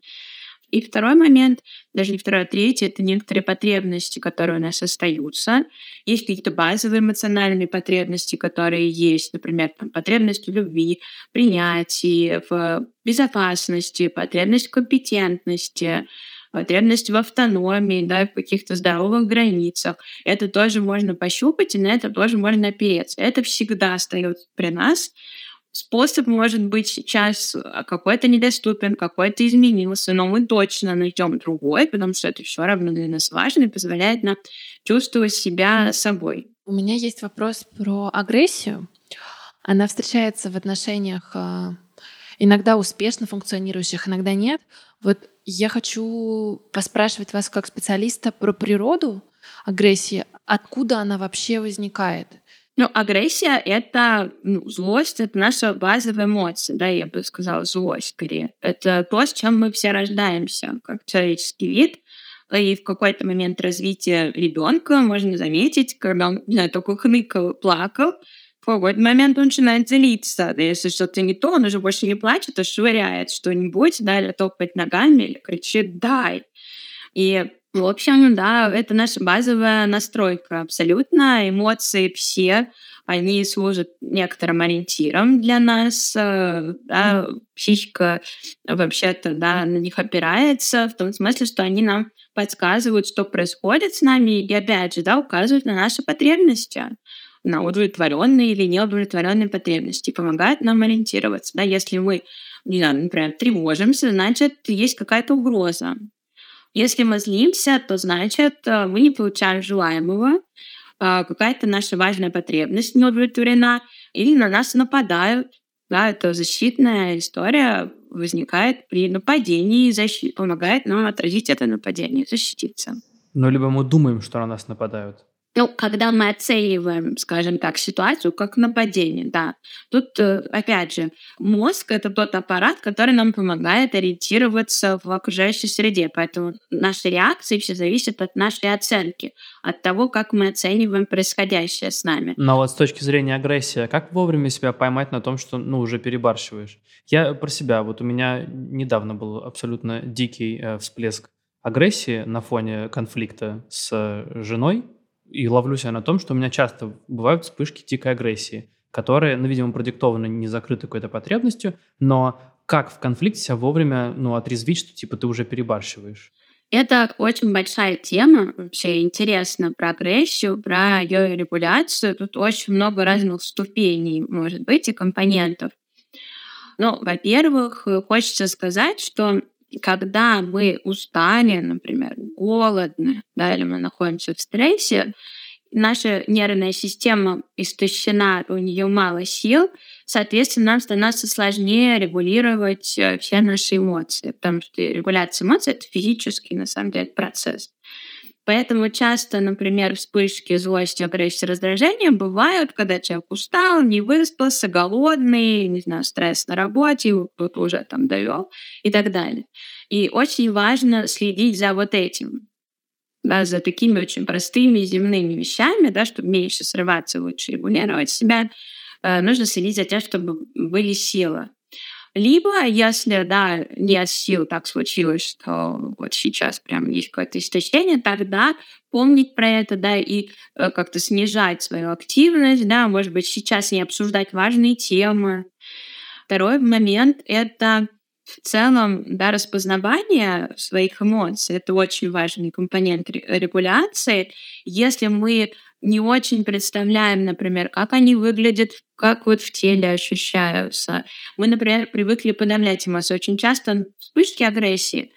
И второй момент, даже не второй, а третий, это некоторые потребности, которые у нас остаются. Есть какие-то базовые эмоциональные потребности, которые есть, например, там, потребность в любви, принятии, в безопасности, потребность в компетентности, потребность в автономии, да, в каких-то здоровых границах. Это тоже можно пощупать, и на это тоже можно опереться. Это всегда остается при нас. Способ может быть сейчас а, какой-то недоступен, какой-то изменился, но мы точно найдем другой, потому что это все равно для нас важно и позволяет нам чувствовать себя собой. У меня есть вопрос про агрессию. Она встречается в отношениях а, иногда успешно функционирующих, иногда нет. Вот я хочу поспрашивать вас как специалиста про природу агрессии. Откуда она вообще возникает? Ну, агрессия — это ну, злость, это наша базовая эмоция, да, я бы сказала, злость скорее. Это то, с чем мы все рождаемся, как человеческий вид. И в какой-то момент развития ребенка можно заметить, когда он, не знаю, только хныкал, плакал, в какой-то момент он начинает злиться. Если что-то не то, он уже больше не плачет, а швыряет что-нибудь, да, или топает ногами, или кричит «дай». И в общем, да, это наша базовая настройка абсолютно. Эмоции все, они служат некоторым ориентиром для нас. Э, да, психика вообще-то да, на них опирается, в том смысле, что они нам подсказывают, что происходит с нами, и опять же, да, указывают на наши потребности на удовлетворенные или неудовлетворенные потребности, помогают нам ориентироваться. Да, если мы, не знаю, например, тревожимся, значит, есть какая-то угроза. Если мы злимся, то значит, э, мы не получаем желаемого, а, какая-то наша важная потребность не удовлетворена, или на нас нападают. Да, это защитная история возникает при нападении, защит, помогает нам отразить это нападение, защититься. Но либо мы думаем, что на нас нападают. Ну, когда мы оцениваем, скажем так, ситуацию как нападение, да. Тут, э, опять же, мозг — это тот аппарат, который нам помогает ориентироваться в окружающей среде. Поэтому наши реакции все зависят от нашей оценки, от того, как мы оцениваем происходящее с нами. Но вот с точки зрения агрессии, как вовремя себя поймать на том, что, ну, уже перебарщиваешь? Я про себя. Вот у меня недавно был абсолютно дикий э, всплеск агрессии на фоне конфликта с женой, и ловлю себя на том, что у меня часто бывают вспышки дикой агрессии, которые, ну, видимо, продиктованы не закрытой какой-то потребностью, но как в конфликте себя вовремя, ну, отрезвить, что, типа, ты уже перебарщиваешь? Это очень большая тема, вообще интересно про агрессию, про ее регуляцию. Тут очень много разных ступеней, может быть, и компонентов. Ну, во-первых, хочется сказать, что когда мы устали, например, голодны, да, или мы находимся в стрессе, наша нервная система истощена, у нее мало сил, соответственно, нам становится сложнее регулировать э, все наши эмоции, потому что регуляция эмоций — это физический, на самом деле, процесс. Поэтому часто, например, вспышки злости, агрессии, раздражения бывают, когда человек устал, не выспался, голодный, не знаю, стресс на работе, вот уже там довел и так далее. И очень важно следить за вот этим, да, за такими очень простыми земными вещами, да, чтобы меньше срываться, лучше регулировать себя. Э, нужно следить за тем, чтобы были силы. Либо, если, да, нет сил, так случилось, что вот сейчас прям есть какое-то истощение, тогда помнить про это, да, и э, как-то снижать свою активность, да, может быть, сейчас не обсуждать важные темы. Второй момент — это в целом, да, распознавание своих эмоций — это очень важный компонент регуляции. Если мы не очень представляем, например, как они выглядят, как вот в теле ощущаются. Мы, например, привыкли подавлять эмоции. Очень часто вспышки агрессии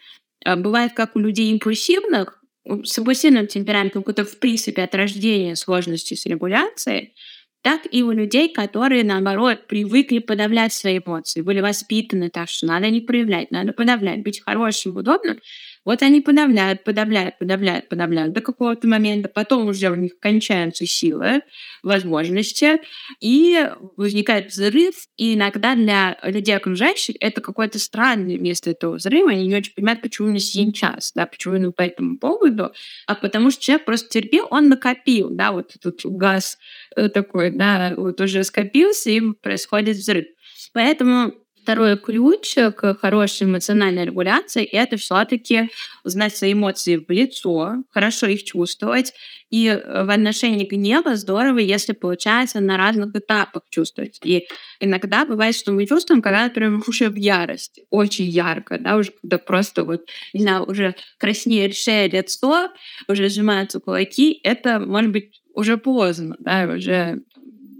а, бывают как у людей импульсивных, с импульсивным темпераментом, какой-то в принципе от рождения сложности с регуляцией, так и у людей, которые, наоборот, привыкли подавлять свои эмоции, были воспитаны так, что надо не проявлять, надо подавлять, быть хорошим, удобным. Вот они подавляют, подавляют, подавляют, подавляют до какого-то момента, потом уже у них кончаются силы, возможности, и возникает взрыв, и иногда для людей окружающих это какое-то странное место этого взрыва, они не очень понимают, почему именно сейчас, да, почему именно по этому поводу, а потому что человек просто терпел, он накопил, да, вот этот газ э, такой, да, вот уже скопился, и происходит взрыв. Поэтому Второй ключ к хорошей эмоциональной регуляции — это все таки знать свои эмоции в лицо, хорошо их чувствовать. И э, в отношении гнева здорово, если получается на разных этапах чувствовать. И иногда бывает, что мы чувствуем, когда прям уже в ярости, очень ярко, да, уже когда просто вот, не знаю, уже краснеет шея, лицо, уже сжимаются кулаки, это может быть уже поздно, да, уже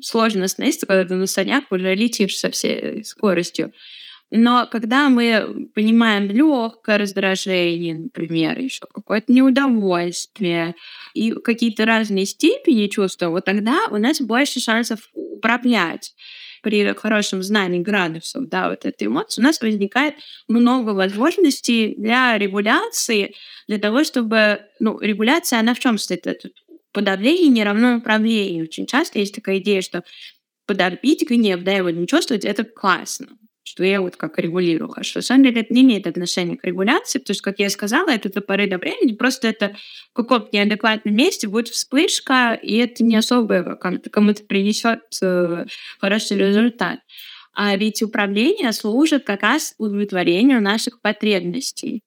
сложно остановиться, когда ты на санях уже летишь со всей скоростью. Но когда мы понимаем легкое раздражение, например, еще какое-то неудовольствие и какие-то разные степени чувства, вот тогда у нас больше шансов управлять при хорошем знании градусов, да, вот этой эмоции, у нас возникает много возможностей для регуляции, для того, чтобы, ну, регуляция, она в чем стоит? Это подавление не равно управлению. Очень часто есть такая идея, что подорбить гнев, да, его не чувствовать, это классно что я вот как регулирую хорошо. На самом деле это не имеет отношения к регуляции, потому что, как я сказала, это до поры до времени, просто это в каком-то неадекватном месте будет вспышка, и это не особо кому-то принесет э, хороший результат. А ведь управление служит как раз удовлетворению наших потребностей.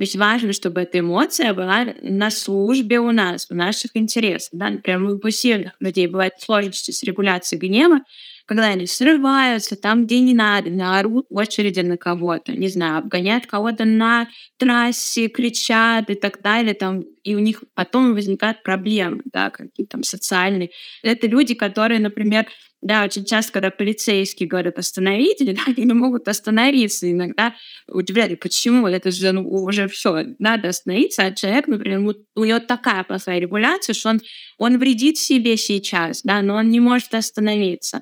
То есть важно, чтобы эта эмоция была на службе у нас, в наших интересах. Да? Например, у сильных людей бывают сложности с регуляцией гнева, когда они срываются там, где не надо, наорут в очереди на кого-то, не знаю, обгоняют кого-то на трассе, кричат и так далее, там, и у них потом возникают проблемы, да, какие-то там социальные. Это люди, которые, например, да, очень часто, когда полицейские говорят остановите, да, они могут остановиться. Иногда удивляют, почему это же ну, уже все, надо остановиться, а человек, например, у него такая плохая регуляция, что он, он вредит себе сейчас, да, но он не может остановиться.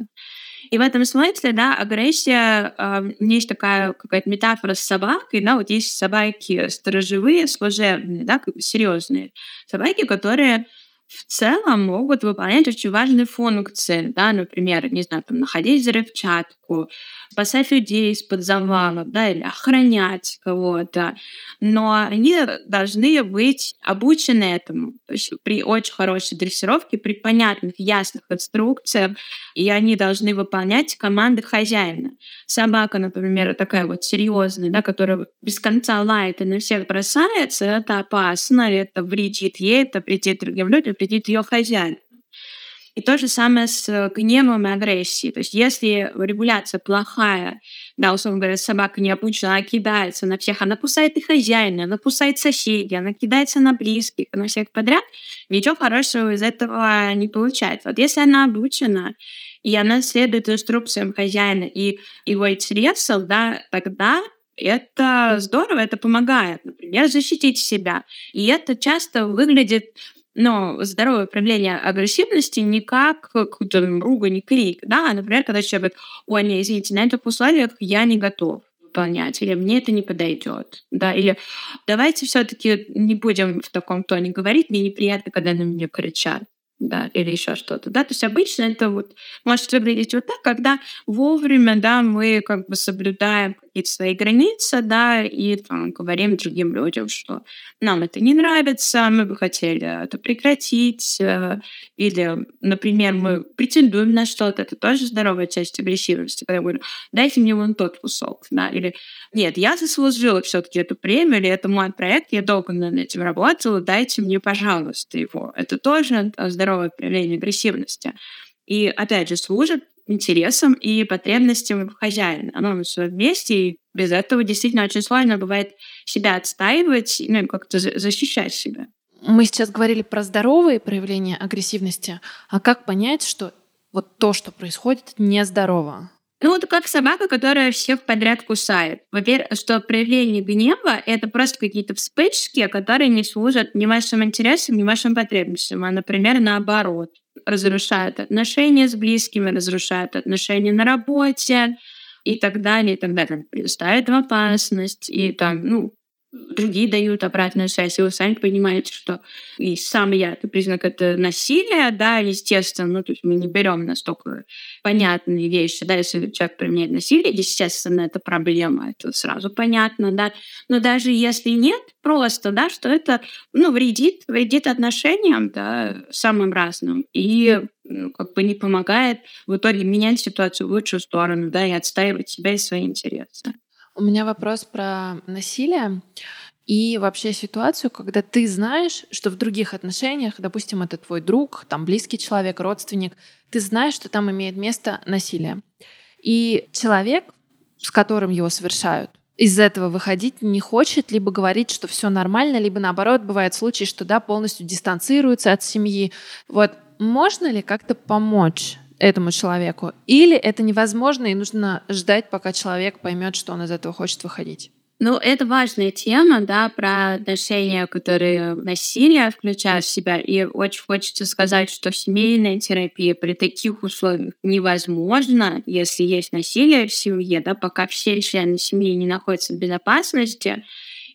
И в этом смысле, да, агрессия, э, есть такая какая-то метафора с собакой, да, вот есть собаки сторожевые, служебные, да, серьезные собаки, которые в целом могут выполнять очень важные функции, да, например, не знаю, там, находить взрывчатку, спасать людей из-под завалов, да, или охранять кого-то. Но они должны быть обучены этому. То есть при очень хорошей дрессировке, при понятных, ясных инструкциях, и они должны выполнять команды хозяина. Собака, например, такая вот серьезная, да, которая без конца лает и на всех бросается, это опасно, это вредит ей, это вредит другим людям, вредит ее хозяину. И то же самое с э, гневом и агрессией. То есть если регуляция плохая, да, условно говоря, собака не обучена, она кидается на всех, она кусает и хозяина, она кусает соседей, она кидается на близких, на всех подряд, ничего хорошего из этого не получается. Вот если она обучена, и она следует инструкциям хозяина и его интересов, да, тогда это здорово, это помогает, например, защитить себя. И это часто выглядит но здоровое проявление агрессивности не как какую-то ругань, крик, да, а, например, когда человек говорит, ой, не, извините, на этих условиях я не готов выполнять, или мне это не подойдет, да, или давайте все-таки не будем в таком тоне говорить, мне неприятно, когда на меня кричат да, или еще что-то, да, то есть обычно это вот может выглядеть вот так, когда вовремя, да, мы как бы соблюдаем какие-то свои границы, да, и там говорим другим людям, что нам это не нравится, мы бы хотели это прекратить, э, или, например, мы претендуем на что-то, это тоже здоровая часть агрессивности, когда говорю, дайте мне вон тот кусок, да, или нет, я заслужила все таки эту премию, или это мой проект, я долго над этим работала, дайте мне, пожалуйста, его. Это тоже здоровое проявление агрессивности. И, опять же, служит интересам и потребностям хозяина. Оно все вместе, и без этого действительно очень сложно бывает себя отстаивать, ну, как-то защищать себя. Мы сейчас говорили про здоровые проявления агрессивности, а как понять, что вот то, что происходит, нездорово? Ну, вот как собака, которая всех подряд кусает. Во-первых, что проявление гнева — это просто какие-то вспышки, которые не служат ни вашим интересам, ни вашим потребностям, а, например, наоборот разрушают отношения с близкими, разрушают отношения на работе и так далее, и так далее. Ставят в опасность, и там, ну, другие дают обратную связь, и вы сами понимаете, что и сам я, это признак это насилия, да, естественно, ну, то есть мы не берем настолько понятные вещи, да, если человек применяет насилие, естественно, это проблема, это сразу понятно, да, но даже если нет, просто, да, что это, ну, вредит, вредит отношениям, да, самым разным, и ну, как бы не помогает в итоге менять ситуацию в лучшую сторону, да, и отстаивать себя и свои интересы. У меня вопрос про насилие и вообще ситуацию, когда ты знаешь, что в других отношениях, допустим, это твой друг, там близкий человек, родственник, ты знаешь, что там имеет место насилие. И человек, с которым его совершают, из этого выходить не хочет, либо говорит, что все нормально, либо наоборот, бывают случаи, что да, полностью дистанцируется от семьи. Вот можно ли как-то помочь этому человеку? Или это невозможно, и нужно ждать, пока человек поймет, что он из этого хочет выходить? Ну, это важная тема, да, про отношения, которые насилие включают в себя. И очень хочется сказать, что семейная терапия при таких условиях невозможна, если есть насилие в семье, да, пока все члены семьи не находятся в безопасности,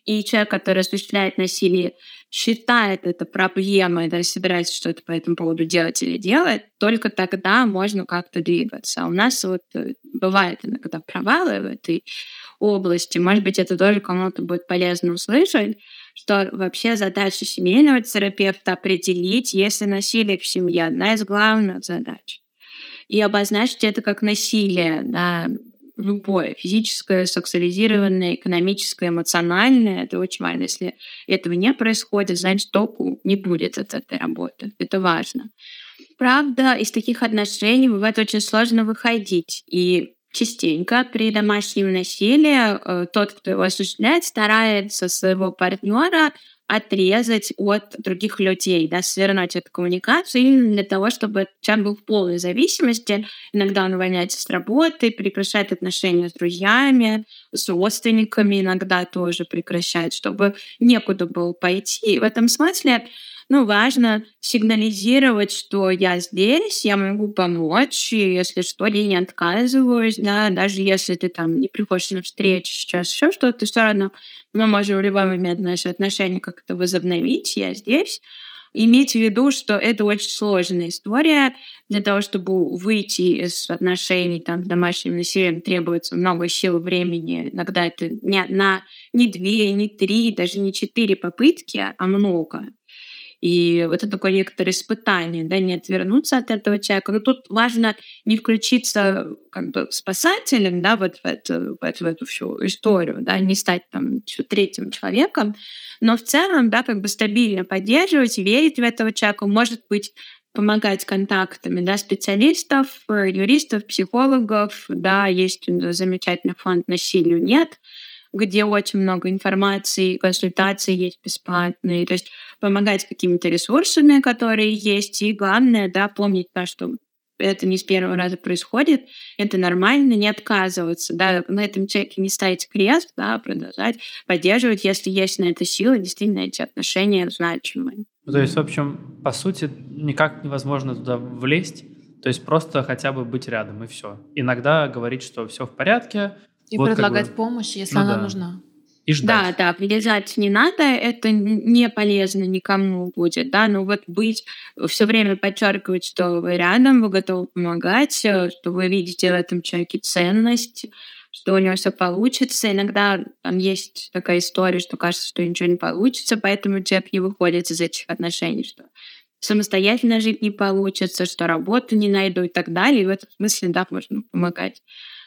и человек, который осуществляет насилие, считает это проблемой, да, собирается что-то по этому поводу делать или делать, только тогда можно как-то двигаться. А у нас вот э, бывает иногда провалы в этой области. Может быть, это тоже кому-то будет полезно услышать, что вообще задача семейного терапевта определить, если насилие в семье одна из главных задач. И обозначить это как насилие, да, любое, физическое, сексуализированное, экономическое, эмоциональное, это очень важно. Если этого не происходит, значит, толку не будет от этой работы. Это важно. Правда, из таких отношений бывает очень сложно выходить. И частенько при домашнем насилии э, тот, кто его осуществляет, старается своего партнера отрезать от других людей, да, свернуть эту коммуникацию именно для того, чтобы человек был в полной зависимости. Иногда он увольняется с работы, прекращает отношения с друзьями, с родственниками иногда тоже прекращает, чтобы некуда было пойти. И в этом смысле ну, важно сигнализировать, что я здесь, я могу помочь, и если что, я не отказываюсь, да, даже если ты там не приходишь на встречу сейчас, еще что-то, все равно мы можем в любой момент наши отношения как-то возобновить, я здесь. Иметь в виду, что это очень сложная история. Для того, чтобы выйти из отношений там, с домашним насилием, требуется много сил, времени. Иногда это не одна, не две, не три, даже не четыре попытки, а много. И это такое некоторое испытание, да, не отвернуться от этого человека. Но тут важно не включиться как бы спасателем, да, вот в эту, в эту, в эту всю историю, да, не стать там третьим человеком, но в целом, да, как бы стабильно поддерживать, верить в этого человека, может быть, помогать контактами да, специалистов, юристов, психологов. Да, есть замечательный фонд «Насилию нет», где очень много информации, консультаций есть бесплатные. То есть помогать какими-то ресурсами, которые есть. И главное, да, помнить, да, что это не с первого раза происходит, это нормально, не отказываться, да, на этом человеке не ставить крест, да, продолжать поддерживать, если есть на это силы, действительно эти отношения значимые. Ну, то есть, в общем, по сути, никак невозможно туда влезть, то есть просто хотя бы быть рядом, и все. Иногда говорить, что все в порядке, и вот предлагать как бы... помощь, если ну, она да. нужна. И ждать. Да, да, прилезать не надо, это не полезно никому будет, да, но вот быть, все время подчеркивать, что вы рядом, вы готовы помогать, э, что вы видите в этом человеке ценность, что у него все получится. Иногда там есть такая история, что кажется, что ничего не получится, поэтому человек не выходит из этих отношений, что самостоятельно жить не получится, что работу не найду и так далее. И в этом смысле, да, можно помогать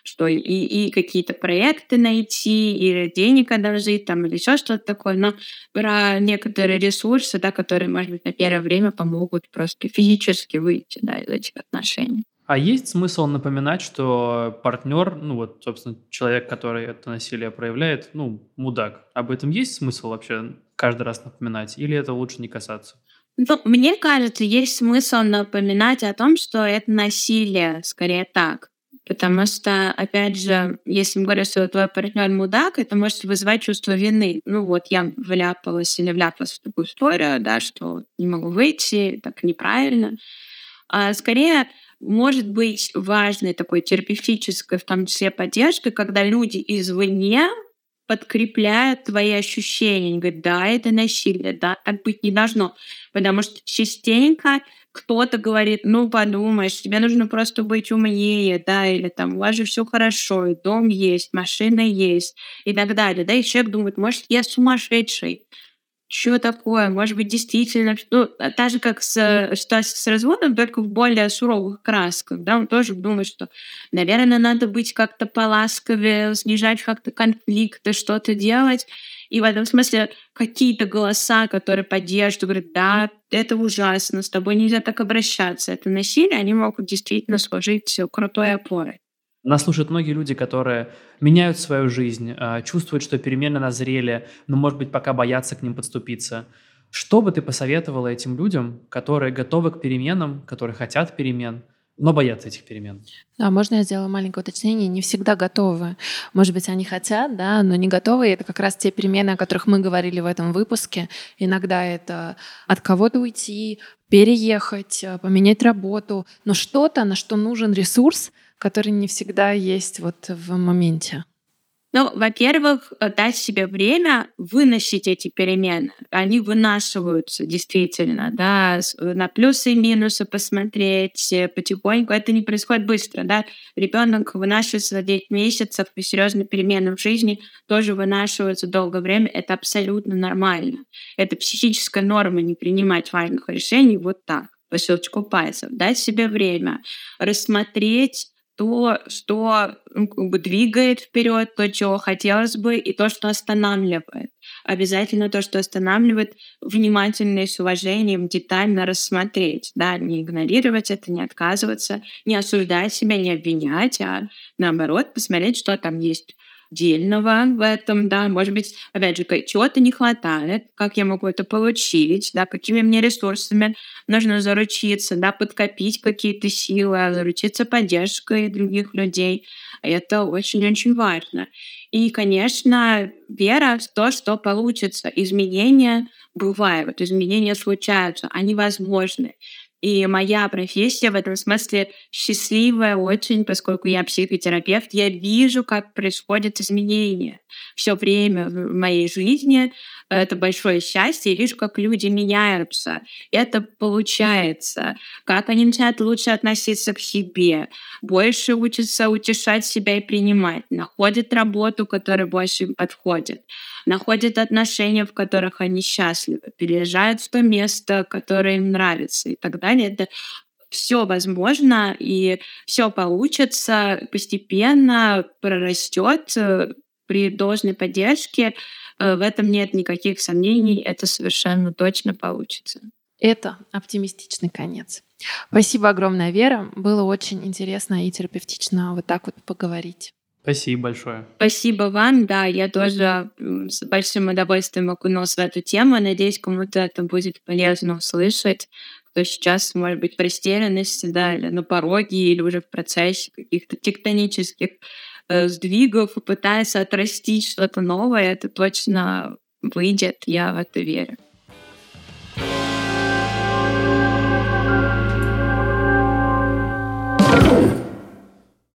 что и, и какие-то проекты найти, и денег одолжить, там, или еще что-то такое, но про некоторые ресурсы, да, которые, может быть, на первое время помогут просто физически выйти да, из этих отношений. А есть смысл напоминать, что партнер, ну вот, собственно, человек, который это насилие проявляет, ну, мудак. Об этом есть смысл вообще каждый раз напоминать, или это лучше не касаться? Ну, мне кажется, есть смысл напоминать о том, что это насилие, скорее так. Потому что, опять же, если мы говорим, что твой партнер мудак, это может вызывать чувство вины. Ну вот, я вляпалась или вляпалась в такую историю, да, что не могу выйти, так неправильно. А скорее, может быть важной такой терапевтической, в том числе, поддержкой, когда люди извне подкрепляют твои ощущения. Они говорят, да, это насилие, да, так быть не должно. Потому что частенько кто-то говорит, ну, подумаешь, тебе нужно просто быть умнее, да, или там, у вас же все хорошо, и дом есть, машина есть, и так далее, да, и человек думает, может, я сумасшедший. Что такое, может быть, действительно, ну, так же, как с ситуацией с разводом, только в более суровых красках, да, он тоже думает, что, наверное, надо быть как-то поласковее, снижать как-то конфликты, что-то делать. И в этом смысле какие-то голоса, которые поддерживают, говорят, да, это ужасно, с тобой нельзя так обращаться, это насилие, они могут действительно служить крутой опорой. Нас слушают многие люди, которые меняют свою жизнь, а, чувствуют, что перемены назрели, но, может быть, пока боятся к ним подступиться. Что бы ты посоветовала этим людям, которые готовы к переменам, которые хотят перемен, но боятся этих перемен? Да, можно я сделаю маленькое уточнение? Не всегда готовы. Может быть, они хотят, да, но не готовы. И это как раз те перемены, о которых мы говорили в этом выпуске. Иногда это от кого-то уйти, переехать, поменять работу, но что-то, на что нужен ресурс — который не всегда есть вот в моменте? Ну, во-первых, дать себе время выносить эти перемены. Они вынашиваются действительно, да, на плюсы и минусы посмотреть э, потихоньку. Это не происходит быстро, да. Ребенок вынашивается за 9 месяцев, и серьезные перемены в жизни тоже вынашиваются долгое время. Это абсолютно нормально. Это психическая норма не принимать важных решений вот так, по щелчку пальцев. Дать себе время, рассмотреть то, что ну, как бы двигает вперед, то, чего хотелось бы, и то, что останавливает. Обязательно то, что останавливает, внимательно и с уважением детально рассмотреть. Да, не игнорировать это, не отказываться, не осуждать себя, не обвинять, а наоборот посмотреть, что там есть дельного в этом, да, может быть, опять же, чего-то не хватает, как я могу это получить, да, какими мне ресурсами нужно заручиться, да, подкопить какие-то силы, заручиться поддержкой других людей. Это очень-очень важно. И, конечно, вера в то, что получится. Изменения бывают, изменения случаются, они возможны. И моя профессия в этом смысле счастливая очень, поскольку я психотерапевт, я вижу, как происходят изменения все время в моей жизни. Это большое счастье. Я вижу, как люди меняются. Это получается. Как они начинают лучше относиться к себе, больше учатся утешать себя и принимать, находят работу, которая больше им подходит находят отношения, в которых они счастливы, переезжают в то место, которое им нравится и так далее. Это все возможно и все получится постепенно прорастет э, при должной поддержке. Э, в этом нет никаких сомнений, это совершенно точно получится. Это оптимистичный конец. Спасибо огромное, Вера. Было очень интересно и терапевтично вот так вот поговорить. Спасибо большое. Спасибо вам. Да, я тоже с большим удовольствием окунулась в эту тему. Надеюсь, кому-то это будет полезно услышать, кто сейчас, может быть, в растерянности, да, или на пороге, или уже в процессе каких-то тектонических сдвигов и пытается отрастить что-то новое. Это точно выйдет, я в это верю.